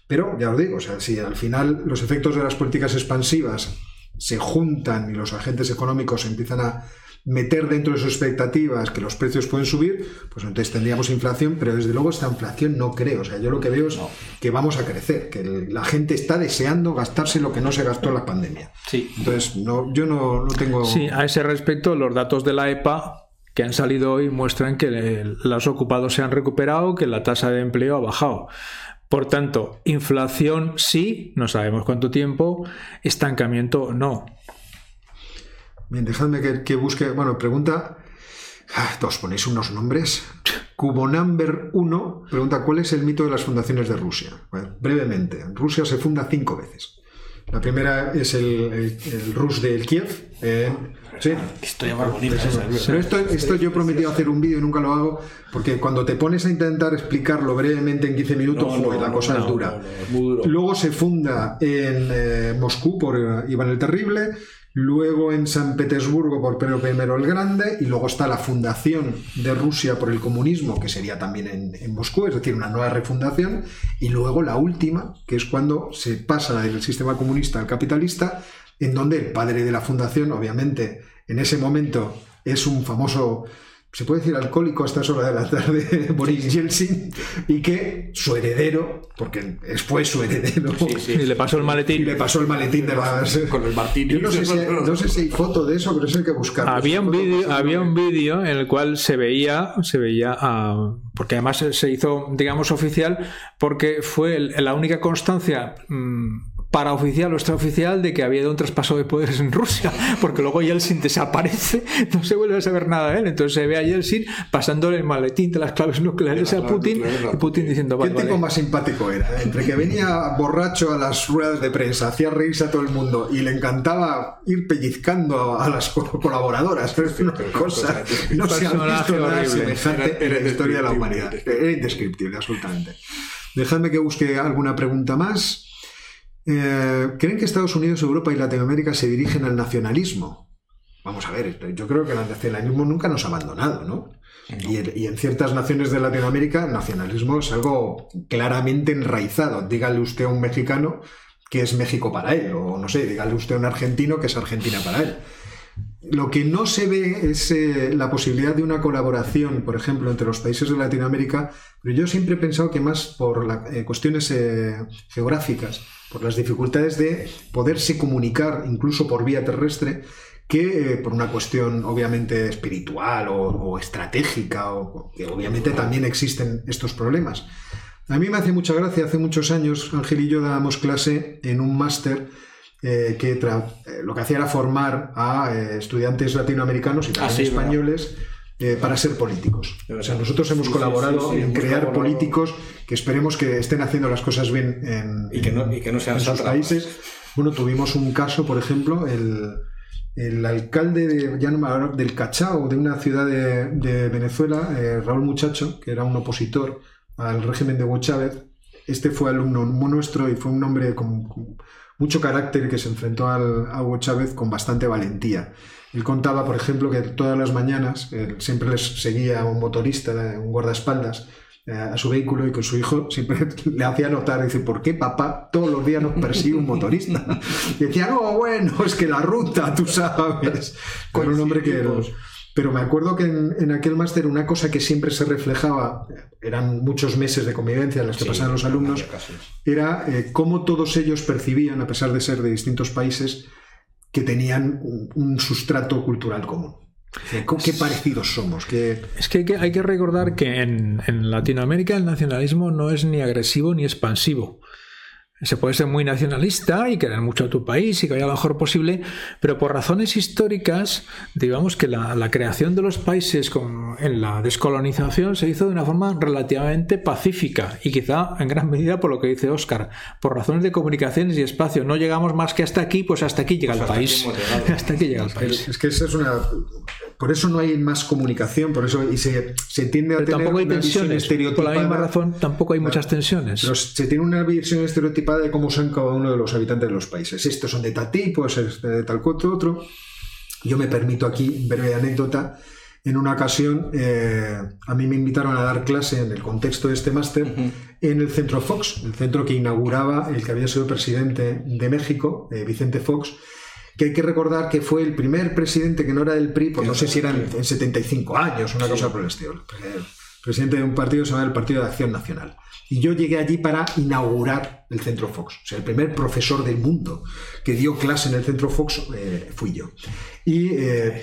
pero ya os digo, o sea, si al final los efectos de las políticas expansivas se juntan y los agentes económicos empiezan a meter dentro de sus expectativas que los precios pueden subir, pues entonces tendríamos inflación, pero desde luego esta inflación no creo. O sea, yo lo que veo es que vamos a crecer, que la gente está deseando gastarse lo que no se gastó en la pandemia. Sí. Entonces, no, yo no, no tengo... Sí, a ese respecto, los datos de la EPA que han salido hoy muestran que los ocupados se han recuperado, que la tasa de empleo ha bajado. Por tanto, inflación sí, no sabemos cuánto tiempo, estancamiento no. Bien, dejadme que, que busque. Bueno, pregunta. Ah, Os ponéis unos nombres. Cubonumber 1 pregunta: ¿Cuál es el mito de las fundaciones de Rusia? Bueno, brevemente, Rusia se funda cinco veces. La primera es el, el, el Rus de Kiev. eh, sí. Historia más bonita Pero verdad. esto, esto yo he prometido hacer un vídeo y nunca lo hago, porque cuando te pones a intentar explicarlo brevemente en 15 minutos, No, no, joder, la cosa no, es dura. Luego se funda en eh, Moscú por eh, Iván el Terrible, luego en San Petersburgo por Pedro I el Grande, y luego está la fundación de Rusia por el comunismo, que sería también en, en Moscú, es decir, una nueva refundación, y luego la última, que es cuando se pasa del sistema comunista al capitalista, en donde el padre de la fundación, obviamente, en ese momento es un famoso, se puede decir alcohólico a estas horas de la tarde, Boris Yeltsin, y que su heredero, porque es- fue su heredero, Y le pasó el y maletín. le pasó el maletín de las... Con el martini. Yo no sé, si, no sé si hay foto de eso, pero eso hay que buscarlo. Había un vídeo, había un vídeo en el cual se veía, se veía, ah, porque además se- hizo, digamos, oficial, porque fue el- la única constancia mm, paraoficial o extraoficial de que había un traspaso de poderes en Rusia, porque luego Yeltsin desaparece, no se vuelve a saber nada de él. Entonces se ve a Yeltsin pasándole el maletín de las claves nucleares a Putin y Putin diciendo, ¿Qué vale, tipo vale. más simpático era? Entre que venía borracho a las ruedas de prensa, hacía reírse a todo el mundo y le encantaba ir pellizcando a las co- colaboradoras. Es una cosa, no se ha visto nada semejante Era- era en la historia de la humanidad. Era indescriptible, absolutamente. Dejadme que busque alguna pregunta más. Eh, ¿Creen que Estados Unidos, Europa y Latinoamérica se dirigen al nacionalismo? Vamos a ver, yo creo que el nacionalismo nunca nos ha abandonado, ¿no? Y, en- y en ciertas naciones de Latinoamérica el nacionalismo es algo claramente enraizado. Dígale usted a un mexicano que es México para él, o no sé, dígale usted a un argentino que es Argentina para él. Lo que no se ve es eh, la posibilidad de una colaboración, por ejemplo, entre los países de Latinoamérica, pero yo siempre he pensado que más por la- eh, cuestiones geográficas, por las dificultades de poderse comunicar incluso por vía terrestre, que eh, por una cuestión obviamente espiritual o, o estratégica, o que obviamente también existen estos problemas. A mí me hace mucha gracia, hace muchos años Ángel y yo dábamos clase en un máster eh, que eh, lo que hacía era formar a estudiantes latinoamericanos y también Ah, sí, verdad. españoles eh, para ser políticos. O sea, nosotros hemos Sí, colaborado sí, sí, en hemos crear colaborado. políticos que esperemos que estén haciendo las cosas bien en, Y que no- y que no sean en sus países. Bueno, tuvimos un caso, por ejemplo, el, el alcalde de, ya no del Cachao, de una ciudad de, de Venezuela, eh, Raúl Muchacho, que era un opositor al régimen de Hugo Chávez. Este fue alumno nuestro y fue un hombre con, con mucho carácter que se enfrentó al, a Hugo Chávez con bastante valentía. Él contaba, por ejemplo, que todas las mañanas él siempre les seguía un motorista, un guardaespaldas, eh, a su vehículo y que su hijo siempre le hacía notar, dice, ¿por qué papá todos los días nos persigue un motorista? Y decía, no, bueno, es que la ruta, tú sabes. Con un hombre que... Pero me acuerdo que en, en aquel máster una cosa que siempre se reflejaba, eran muchos meses de convivencia en los que Sí, pasaban los alumnos, era eh, cómo todos ellos percibían, a pesar de ser de distintos países, que tenían un, un sustrato cultural común. Eh, ¿cómo- ¿Qué parecidos somos? ¿Qué... Es que hay que, hay que recordar que en, en Latinoamérica el nacionalismo no es ni agresivo ni expansivo. Se puede ser muy nacionalista y querer mucho a tu país y que vaya lo mejor posible, pero por razones históricas, digamos que la, la creación de los países con- en la descolonización se hizo de una forma relativamente pacífica y quizá en gran medida por lo que dice Oscar, por razones de comunicaciones y espacio. No llegamos más que hasta aquí, pues hasta aquí llega Pues el hasta país. aquí hasta aquí llega el país. Es que esa es una... Por eso no hay más comunicación, por eso y se, se tiende a Pero tener tampoco hay una visión tensiones. Por la misma razón, tampoco hay muchas tensiones. Pero se tiene una visión estereotipada de cómo son cada uno de los habitantes de los países. Estos son de tal tipo, ese es de tal cuatro, otro. Yo me permito aquí, breve anécdota. En una ocasión, eh, a mí me invitaron a dar clase en el contexto de este máster en el Centro Fox, el centro que inauguraba el que había sido presidente de México, eh, Vicente Fox, que hay que recordar que fue el primer presidente que no era del PRI, pues no sé si eran en 75 años, una cosa por el estilo. Presidente de un partido que se llama el Partido de Acción Nacional. Y yo llegué allí para inaugurar el Centro Fox. O sea, el primer profesor del mundo que dio clase en el Centro Fox eh, fui yo. Y eh,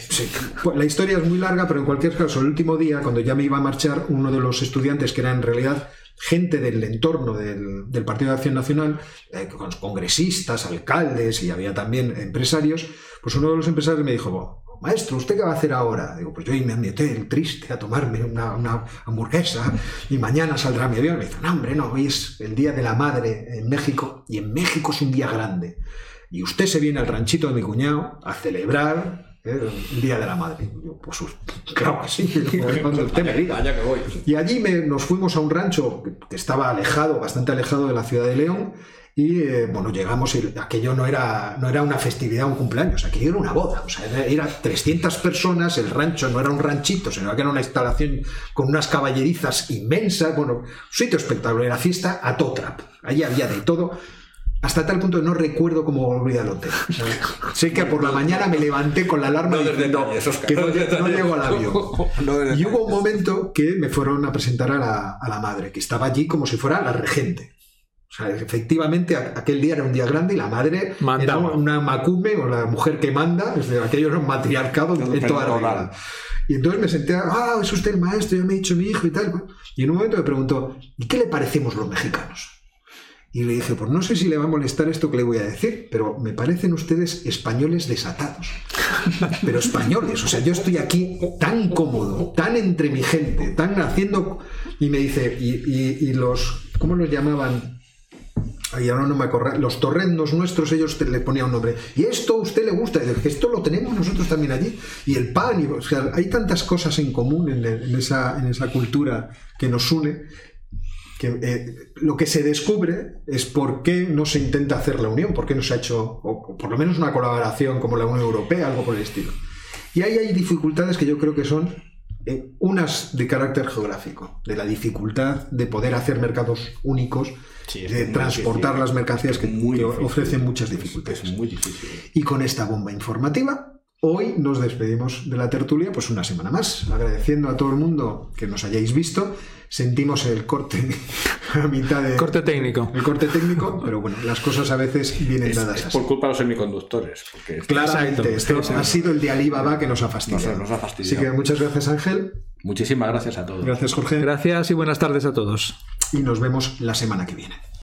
pues la historia es muy larga, pero en cualquier caso, el último día, cuando ya me iba a marchar, uno de los estudiantes, que era en realidad gente del entorno del, del Partido de Acción Nacional, eh, con congresistas, alcaldes y había también empresarios, pues uno de los empresarios me dijo, "Bo, Maestro, ¿usted qué va a hacer ahora? Digo, pues yo irme a mi hotel triste a tomarme una, una hamburguesa y mañana saldrá mi avión. Me dice, no, hombre, no, hoy es el Día de la Madre en México y en México es un día grande. Y usted se viene al ranchito de mi cuñado a celebrar eh, el Día de la Madre. Y yo, pues claro que sí, cuando usted me diga. Vaya que voy. Y allí me- nos fuimos a un rancho que estaba alejado, bastante alejado de la ciudad de León. Y eh, bueno, llegamos y aquello no era, no era una festividad, un cumpleaños, aquello era una boda. O sea, era, era 300 personas, el rancho no era un ranchito, sino que era una instalación con unas caballerizas inmensas. Bueno, un sitio espectacular, era fiesta a totrap. Allí había de todo. Hasta tal punto que no recuerdo cómo volví al hotel. O sea, sé que por la mañana me levanté con la alarma No diciendo detalles, que no no, llego al avión. No Y hubo un momento que me fueron a presentar a la, a la madre, que estaba allí como si fuera la regente. O sea, efectivamente, a- aquel día era un día grande y la madre Mandaba. era una macume o la mujer que manda, es decir, aquello era un matriarcado en toda rural. regla. Y entonces me senté, ah, es usted el maestro, ya me ha dicho mi hijo y tal. Y en un momento me preguntó, ¿y qué le parecemos los mexicanos? Y le dije, pues no sé si le va a molestar esto que le voy a decir, pero me parecen ustedes españoles desatados. Pero españoles, o sea, yo estoy aquí tan cómodo, tan entre mi gente, tan haciendo... Y me dice, y, y- y los... ¿Cómo los llamaban? Ay, ahora no me acuerdo. Los torrendos nuestros, ellos le ponían un nombre. Y esto a usted le gusta. Y esto lo tenemos nosotros también allí. Y el pan. Y, o sea, hay tantas cosas en común en, esa, en esa cultura que nos une. Que eh, lo que se descubre es por qué no se intenta hacer la unión, por qué no se ha hecho, o por lo menos una colaboración como la Unión Europea, algo por el estilo. Y ahí hay dificultades que yo creo que son eh, unas de carácter geográfico, de la dificultad de poder hacer mercados únicos, Sí, de transportar difícil. las mercancías que, Muy que difícil. ofrecen muchas Es- dificultades. Es muy difícil. Y con esta bomba informativa, hoy nos despedimos de la tertulia, pues una semana más, agradeciendo a todo el mundo que nos hayáis visto. Sentimos el corte a mitad de. Corte técnico. El corte técnico, pero bueno, las cosas a veces vienen Es, dadas es así. por culpa de los semiconductores. Porque es- Claramente, Exacto, esto ha sido el de Alibaba que nos ha fastidiado. Nos- nos ha fastidiado. Así que muchas gracias, Ángel. Muchísimas gracias a todos. Gracias, Jorge. Gracias y buenas tardes a todos. Y nos vemos la semana que viene.